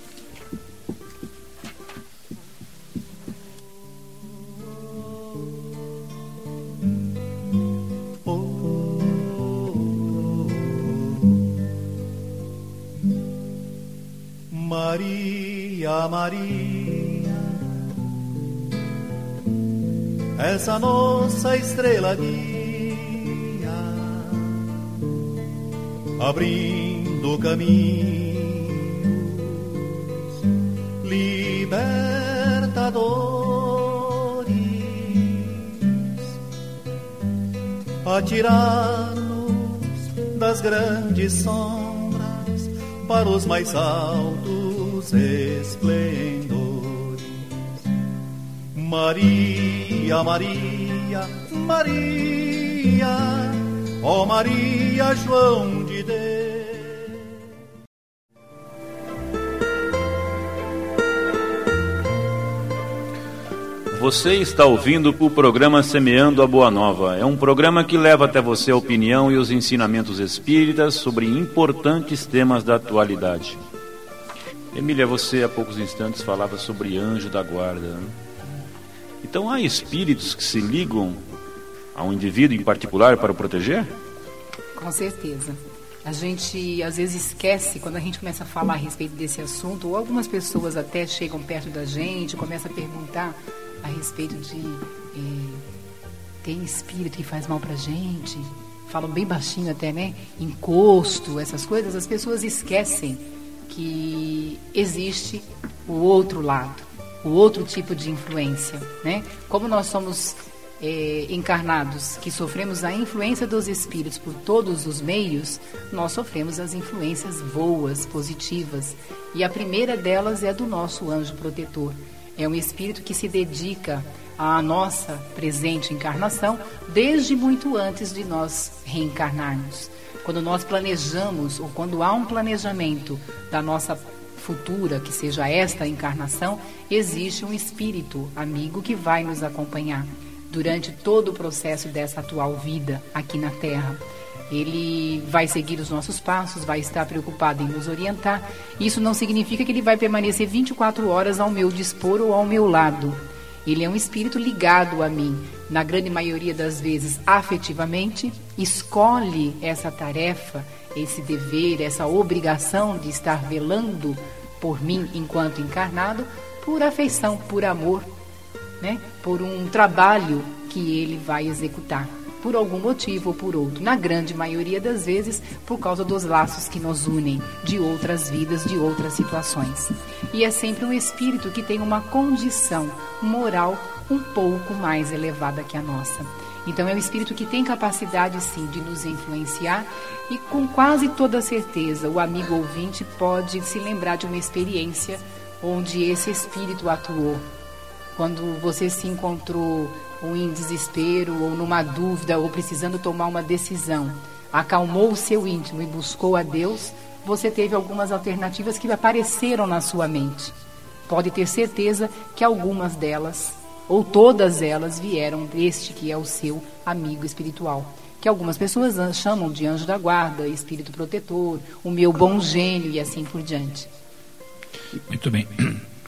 Maria, Maria, essa nossa estrela guia abrindo caminhos libertadores a tirar-nos das grandes sombras para os mais altos esplendores. Maria Maria, Maria, Maria, ó oh Maria, João Você está ouvindo o programa Semeando a Boa Nova. É um programa que leva até você a opinião e os ensinamentos espíritas sobre importantes temas da atualidade. Emília, você há poucos instantes falava sobre anjo da guarda. Né? Então há espíritos que se ligam a um indivíduo em particular para o proteger? Com certeza. A gente às vezes esquece quando a gente começa a falar a respeito desse assunto, ou algumas pessoas até chegam perto da gente, começam a perguntar a respeito de eh, tem espírito que faz mal pra gente, falam bem baixinho até, né? Encosto, essas coisas, as pessoas esquecem que existe o outro lado, o outro tipo de influência, né? Como nós somos é, encarnados que sofremos a influência dos espíritos por todos os meios, nós sofremos as influências boas, positivas. E a primeira delas é do nosso anjo protetor. É um espírito que se dedica à nossa presente encarnação desde muito antes de nós reencarnarmos. Quando nós planejamos, ou quando há um planejamento da nossa futura, que seja esta encarnação, existe um espírito amigo que vai nos acompanhar durante todo o processo dessa atual vida aqui na Terra. Ele vai seguir os nossos passos, vai estar preocupado em nos orientar. Isso não significa que ele vai permanecer 24 horas ao meu dispor ou ao meu lado. Ele é um espírito ligado a mim, na grande maioria das vezes afetivamente, escolhe essa tarefa, esse dever, essa obrigação de estar velando por mim enquanto encarnado, por afeição, por amor, né? por um trabalho que ele vai executar por algum motivo ou por outro, na grande maioria das vezes por causa dos laços que nos unem de outras vidas, de outras situações. E é sempre um espírito que tem uma condição moral um pouco mais elevada que a nossa. Então é um espírito que tem capacidade sim de nos influenciar e com quase toda certeza o amigo ouvinte pode se lembrar de uma experiência onde esse espírito atuou. Quando você se encontrou ou em desespero, ou numa dúvida, ou precisando tomar uma decisão, acalmou o seu íntimo e buscou a Deus, você teve algumas alternativas que apareceram na sua mente. Pode ter certeza que algumas delas, ou todas elas, vieram deste que é o seu amigo espiritual. Que algumas pessoas chamam de anjo da guarda, espírito protetor, o meu bom gênio e assim por diante. Muito bem.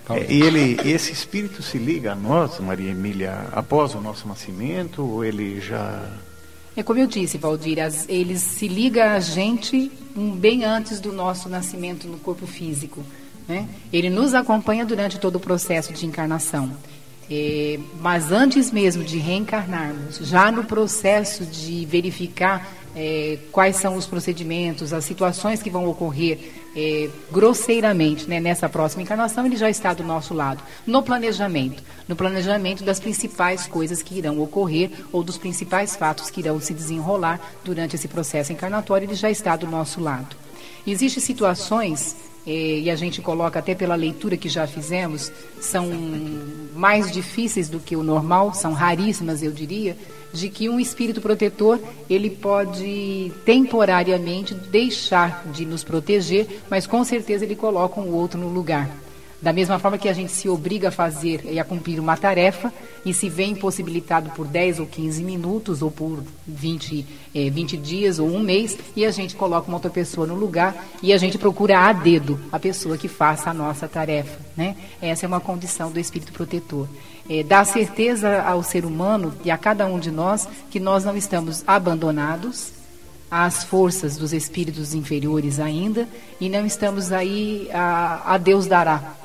É, e ele, esse espírito se liga a nós, Maria Emília, após o nosso nascimento, ou ele já. É como eu disse, Valdir, as, ele se liga a gente bem antes do nosso nascimento no corpo físico. Né? Ele nos acompanha durante todo o processo de encarnação. É, mas antes mesmo de reencarnarmos, já no processo de verificar é, quais são os procedimentos, as situações que vão ocorrer é, grosseiramente né, nessa próxima encarnação, ele já está do nosso lado. No planejamento, no planejamento das principais coisas que irão ocorrer ou dos principais fatos que irão se desenrolar durante esse processo encarnatório, ele já está do nosso lado. Existem situações e a gente coloca até pela leitura que já fizemos, são mais difíceis do que o normal, são raríssimas, eu diria, de que um espírito protetor ele pode temporariamente deixar de nos proteger, mas com certeza ele coloca um outro no lugar. Da mesma forma que a gente se obriga a fazer e a cumprir uma tarefa e se vê impossibilitado por 10 ou 15 minutos ou por 20, eh, 20 dias ou um mês e a gente coloca uma outra pessoa no lugar e a gente procura a dedo a pessoa que faça a nossa tarefa. Né? Essa é uma condição do espírito protetor. É, dá certeza ao ser humano e a cada um de nós que nós não estamos abandonados às forças dos espíritos inferiores ainda e não estamos aí a, a Deus dará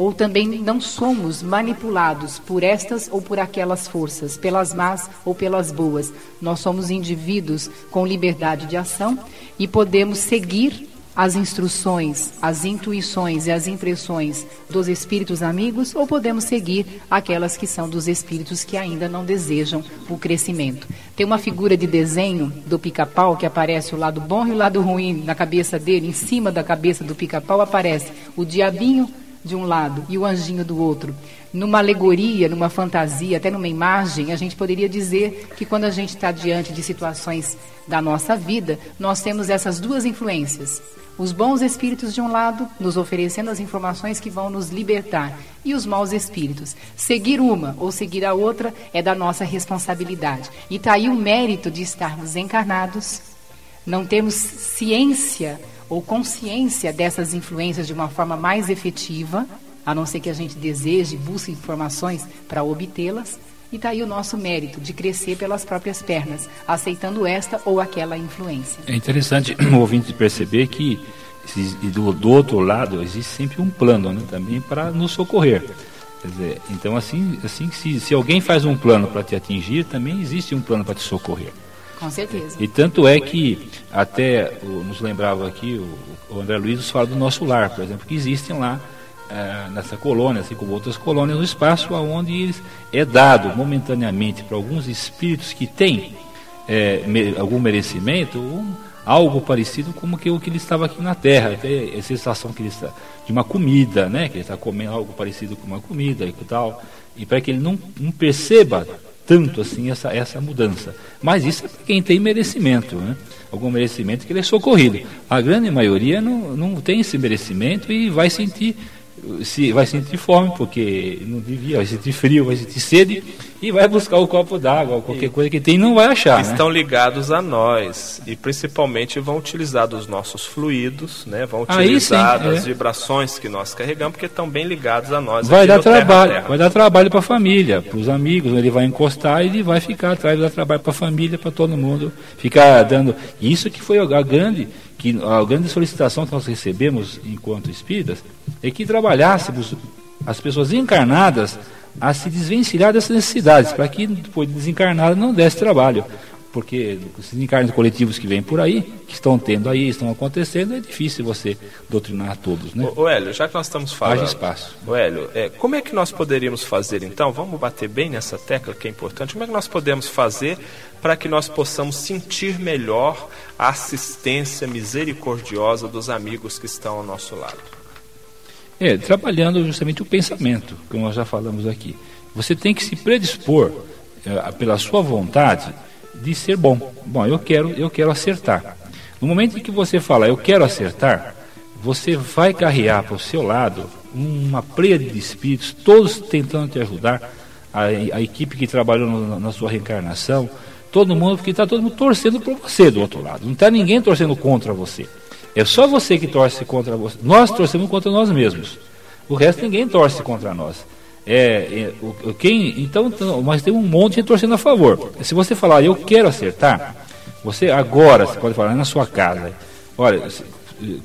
ou também não somos manipulados por estas ou por aquelas forças, pelas más ou pelas boas. Nós somos indivíduos com liberdade de ação e podemos seguir as instruções, as intuições e as impressões dos espíritos amigos ou podemos seguir aquelas que são dos espíritos que ainda não desejam o crescimento. Tem uma figura de desenho do pica-pau que aparece o lado bom e o lado ruim na cabeça dele, em cima da cabeça do pica-pau aparece o diabinho de um lado e o anjinho do outro, numa alegoria, numa fantasia, até numa imagem, a gente poderia dizer que quando a gente está diante de situações da nossa vida, nós temos essas duas influências. Os bons espíritos de um lado, nos oferecendo as informações que vão nos libertar, e os maus espíritos. Seguir uma ou seguir a outra é da nossa responsabilidade. E está aí o mérito de estarmos encarnados, não temos ciência ou consciência dessas influências de uma forma mais efetiva, a não ser que a gente deseje, busque informações para obtê-las. E está aí o nosso mérito de crescer pelas próprias pernas, aceitando esta ou aquela influência. É interessante o ouvinte perceber que do, do outro lado existe sempre um plano né, também para nos socorrer. Dizer, então assim, assim se, se alguém faz um plano para te atingir, também existe um plano para te socorrer. Com certeza. E tanto é que até o, nos lembrava aqui o, o André Luiz nos fala do nosso lar, por exemplo, que existem lá é, nessa colônia, assim como outras colônias, um espaço onde é dado momentaneamente para alguns espíritos que têm é, me, algum merecimento, um, algo parecido como que o que ele estava aqui na Terra, até a sensação que ele está de uma comida, né, que ele está comendo algo parecido com uma comida e tal, e para que ele não, não perceba tanto assim essa, essa mudança. Mas isso é para quem tem merecimento, né? algum merecimento que ele é socorrido. A grande maioria não, não tem esse merecimento e vai sentir se vai sentir fome, porque não devia, vai sentir frio, vai sentir sede e vai buscar o um copo d'água ou qualquer coisa que tem não vai achar. Estão né? ligados a nós e principalmente vão utilizar dos nossos fluidos, né? vão utilizar das é. vibrações que nós carregamos, porque estão bem ligados a nós. Vai dar trabalho, terra. vai dar trabalho para a família, para os amigos, ele vai encostar e ele vai ficar atrás, vai dar trabalho para a família, para todo mundo, ficar dando. Isso que foi a grande que a grande solicitação que nós recebemos enquanto espíritas é que trabalhássemos as pessoas encarnadas a se desvencilhar dessas necessidades, para que depois de desencarnada não desse trabalho. Porque esses encarnes coletivos que vêm por aí, que estão tendo aí, estão acontecendo, é difícil você doutrinar todos. Né? O, Hélio, já que nós estamos falando. Haja espaço. O Hélio, é, como é que nós poderíamos fazer então? Vamos bater bem nessa tecla que é importante. Como é que nós podemos fazer para que nós possamos sentir melhor a assistência misericordiosa dos amigos que estão ao nosso lado? É, trabalhando justamente o pensamento, como nós já falamos aqui. Você tem que se predispor é, pela sua vontade de ser bom. Bom, eu quero, eu quero acertar. No momento em que você fala, eu quero acertar, você vai carregar para o seu lado uma pleia de espíritos, todos tentando te ajudar, a, a equipe que trabalhou no, na sua reencarnação, todo mundo, porque está todo mundo torcendo por você do outro lado. Não está ninguém torcendo contra você. É só você que torce contra você. Nós torcemos contra nós mesmos. O resto ninguém torce contra nós. É, é quem, então, mas tem um monte de torcendo a favor. Se você falar, eu quero acertar, você agora, você pode falar na sua casa, olha,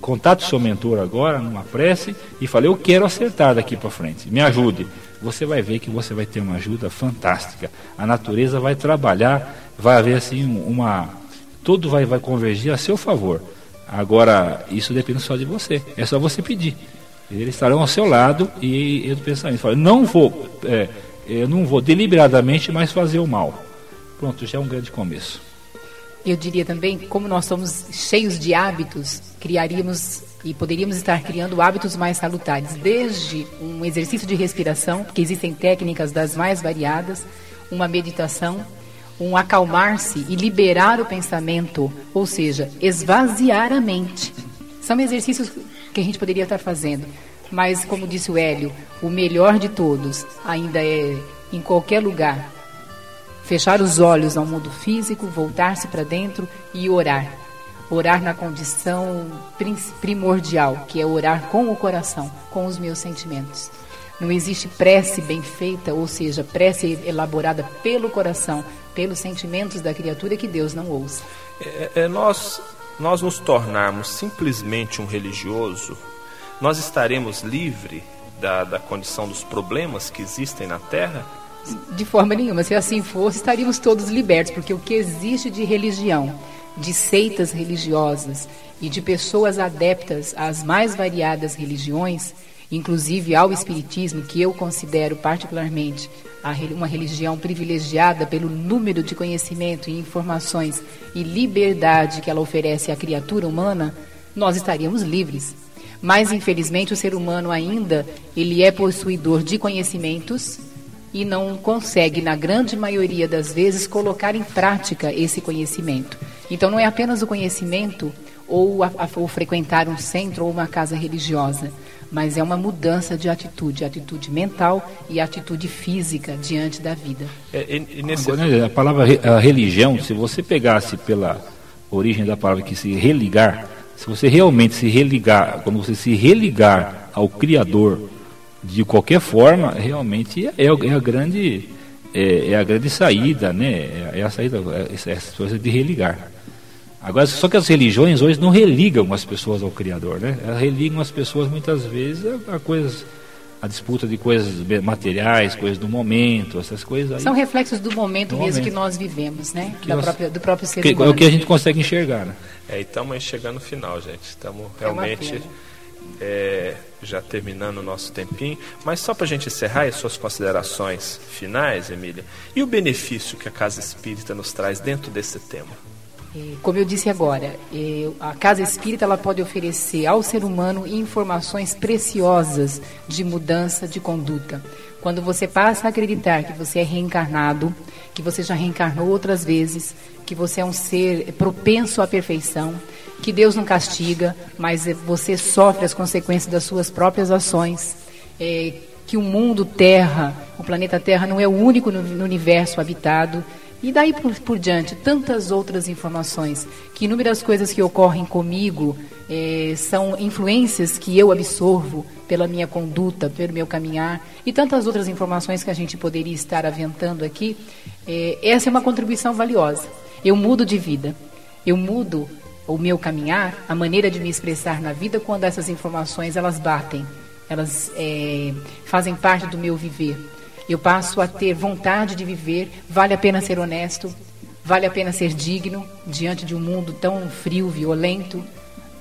contate seu mentor agora numa prece e fale, eu quero acertar daqui para frente, me ajude. Você vai ver que você vai ter uma ajuda fantástica. A natureza vai trabalhar, vai haver assim uma. Tudo vai, vai convergir a seu favor. Agora, isso depende só de você. É só você pedir. Eles estarão ao seu lado e eu pensamento, falo, não vou, é, eu não vou deliberadamente mais fazer o mal. Pronto, já é um grande começo. Eu diria também, como nós somos cheios de hábitos, criaríamos e poderíamos estar criando hábitos mais salutares, desde um exercício de respiração, porque existem técnicas das mais variadas, uma meditação, um acalmar-se e liberar o pensamento, ou seja, esvaziar a mente. São exercícios que a gente poderia estar fazendo. Mas, como disse o Hélio, o melhor de todos ainda é, em qualquer lugar, fechar os olhos ao mundo físico, voltar-se para dentro e orar. Orar na condição primordial, que é orar com o coração, com os meus sentimentos. Não existe prece bem feita, ou seja, prece elaborada pelo coração, pelos sentimentos da criatura que Deus não ouça. É, é, nós, nós nos tornarmos simplesmente um religioso, nós estaremos livres da, da condição dos problemas que existem na Terra? De forma nenhuma. Se assim fosse, estaríamos todos libertos, porque o que existe de religião, de seitas religiosas e de pessoas adeptas às mais variadas religiões, inclusive ao Espiritismo, que eu considero particularmente uma religião privilegiada pelo número de conhecimento e informações e liberdade que ela oferece à criatura humana, nós estaríamos livres. Mas infelizmente o ser humano ainda ele é possuidor de conhecimentos e não consegue, na grande maioria das vezes, colocar em prática esse conhecimento. Então não é apenas o conhecimento ou, a, a, ou frequentar um centro ou uma casa religiosa, mas é uma mudança de atitude, atitude mental e atitude física diante da vida. É, e, e nesse... Agora, né, a palavra a religião, se você pegasse pela origem da palavra que se religar, se você realmente se religar, quando você se religar ao Criador de qualquer forma, realmente é, é a grande é, é, a grande saída, né? É, é a saída, é, essa coisa de religar. Agora, só que as religiões hoje não religam as pessoas ao Criador, né? Elas religam as pessoas muitas vezes a, a coisas, a disputa de coisas materiais, coisas do momento, essas coisas. Aí, São reflexos do momento do mesmo momento. que nós vivemos, né? Da nós, própria, do próprio ser que, humano. É o que a gente consegue enxergar, né? É, e estamos chegando no final, gente. Estamos realmente é, já terminando o nosso tempinho. Mas só para a gente encerrar as suas considerações finais, Emília, e o benefício que a Casa Espírita nos traz dentro desse tema? É, como eu disse agora, é, a casa espírita ela pode oferecer ao ser humano informações preciosas de mudança de conduta. Quando você passa a acreditar que você é reencarnado, que você já reencarnou outras vezes, que você é um ser propenso à perfeição, que Deus não castiga, mas você sofre as consequências das suas próprias ações, é, que o mundo Terra, o planeta Terra, não é o único no, no universo habitado e daí por, por diante, tantas outras informações, que inúmeras coisas que ocorrem comigo eh, são influências que eu absorvo pela minha conduta, pelo meu caminhar, e tantas outras informações que a gente poderia estar aventando aqui. Eh, essa é uma contribuição valiosa. Eu mudo de vida, eu mudo o meu caminhar, a maneira de me expressar na vida quando essas informações elas batem, elas é, fazem parte do meu viver. Eu passo a ter vontade de viver. Vale a pena ser honesto. Vale a pena ser digno diante de um mundo tão frio, violento.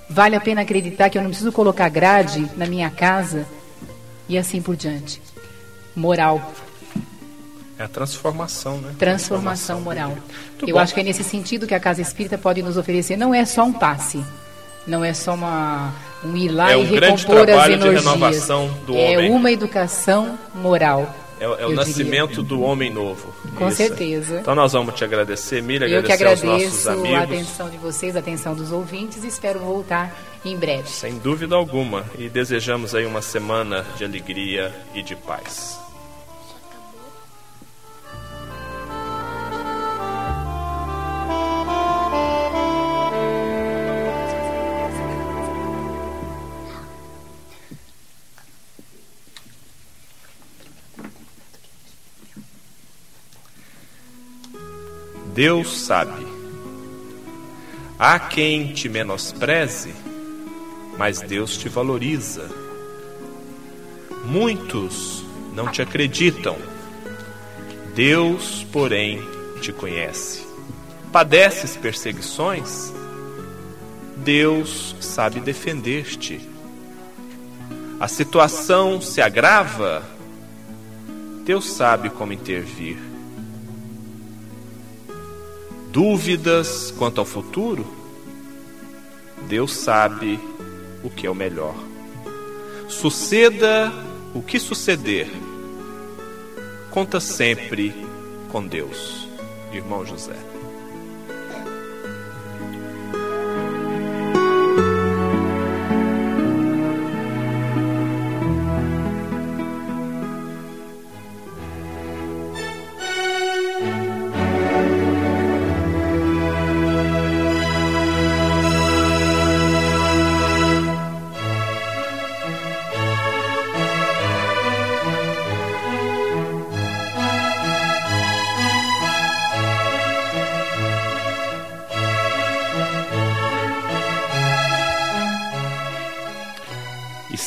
Vale a pena acreditar que eu não preciso colocar grade na minha casa e assim por diante. Moral. É a transformação, né? Transformação, transformação moral. eu bom. acho que é nesse sentido que a Casa Espírita pode nos oferecer. Não é só um passe. Não é só uma, um ir lá é um e recompor as energias. é homem. uma educação moral. É, é o nascimento diria. do homem novo. Com Isso. certeza. Então nós vamos te agradecer, Miriam, Eu agradecer que agradeço aos nossos amigos. a atenção de vocês, a atenção dos ouvintes e espero voltar em breve. Sem dúvida alguma. E desejamos aí uma semana de alegria e de paz. Deus sabe. Há quem te menospreze, mas Deus te valoriza. Muitos não te acreditam, Deus, porém, te conhece. Padeces perseguições? Deus sabe defender-te. A situação se agrava? Deus sabe como intervir dúvidas quanto ao futuro, Deus sabe o que é o melhor. Suceda o que suceder, conta sempre com Deus, irmão José.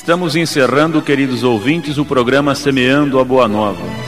Estamos encerrando, queridos ouvintes, o programa Semeando a Boa Nova.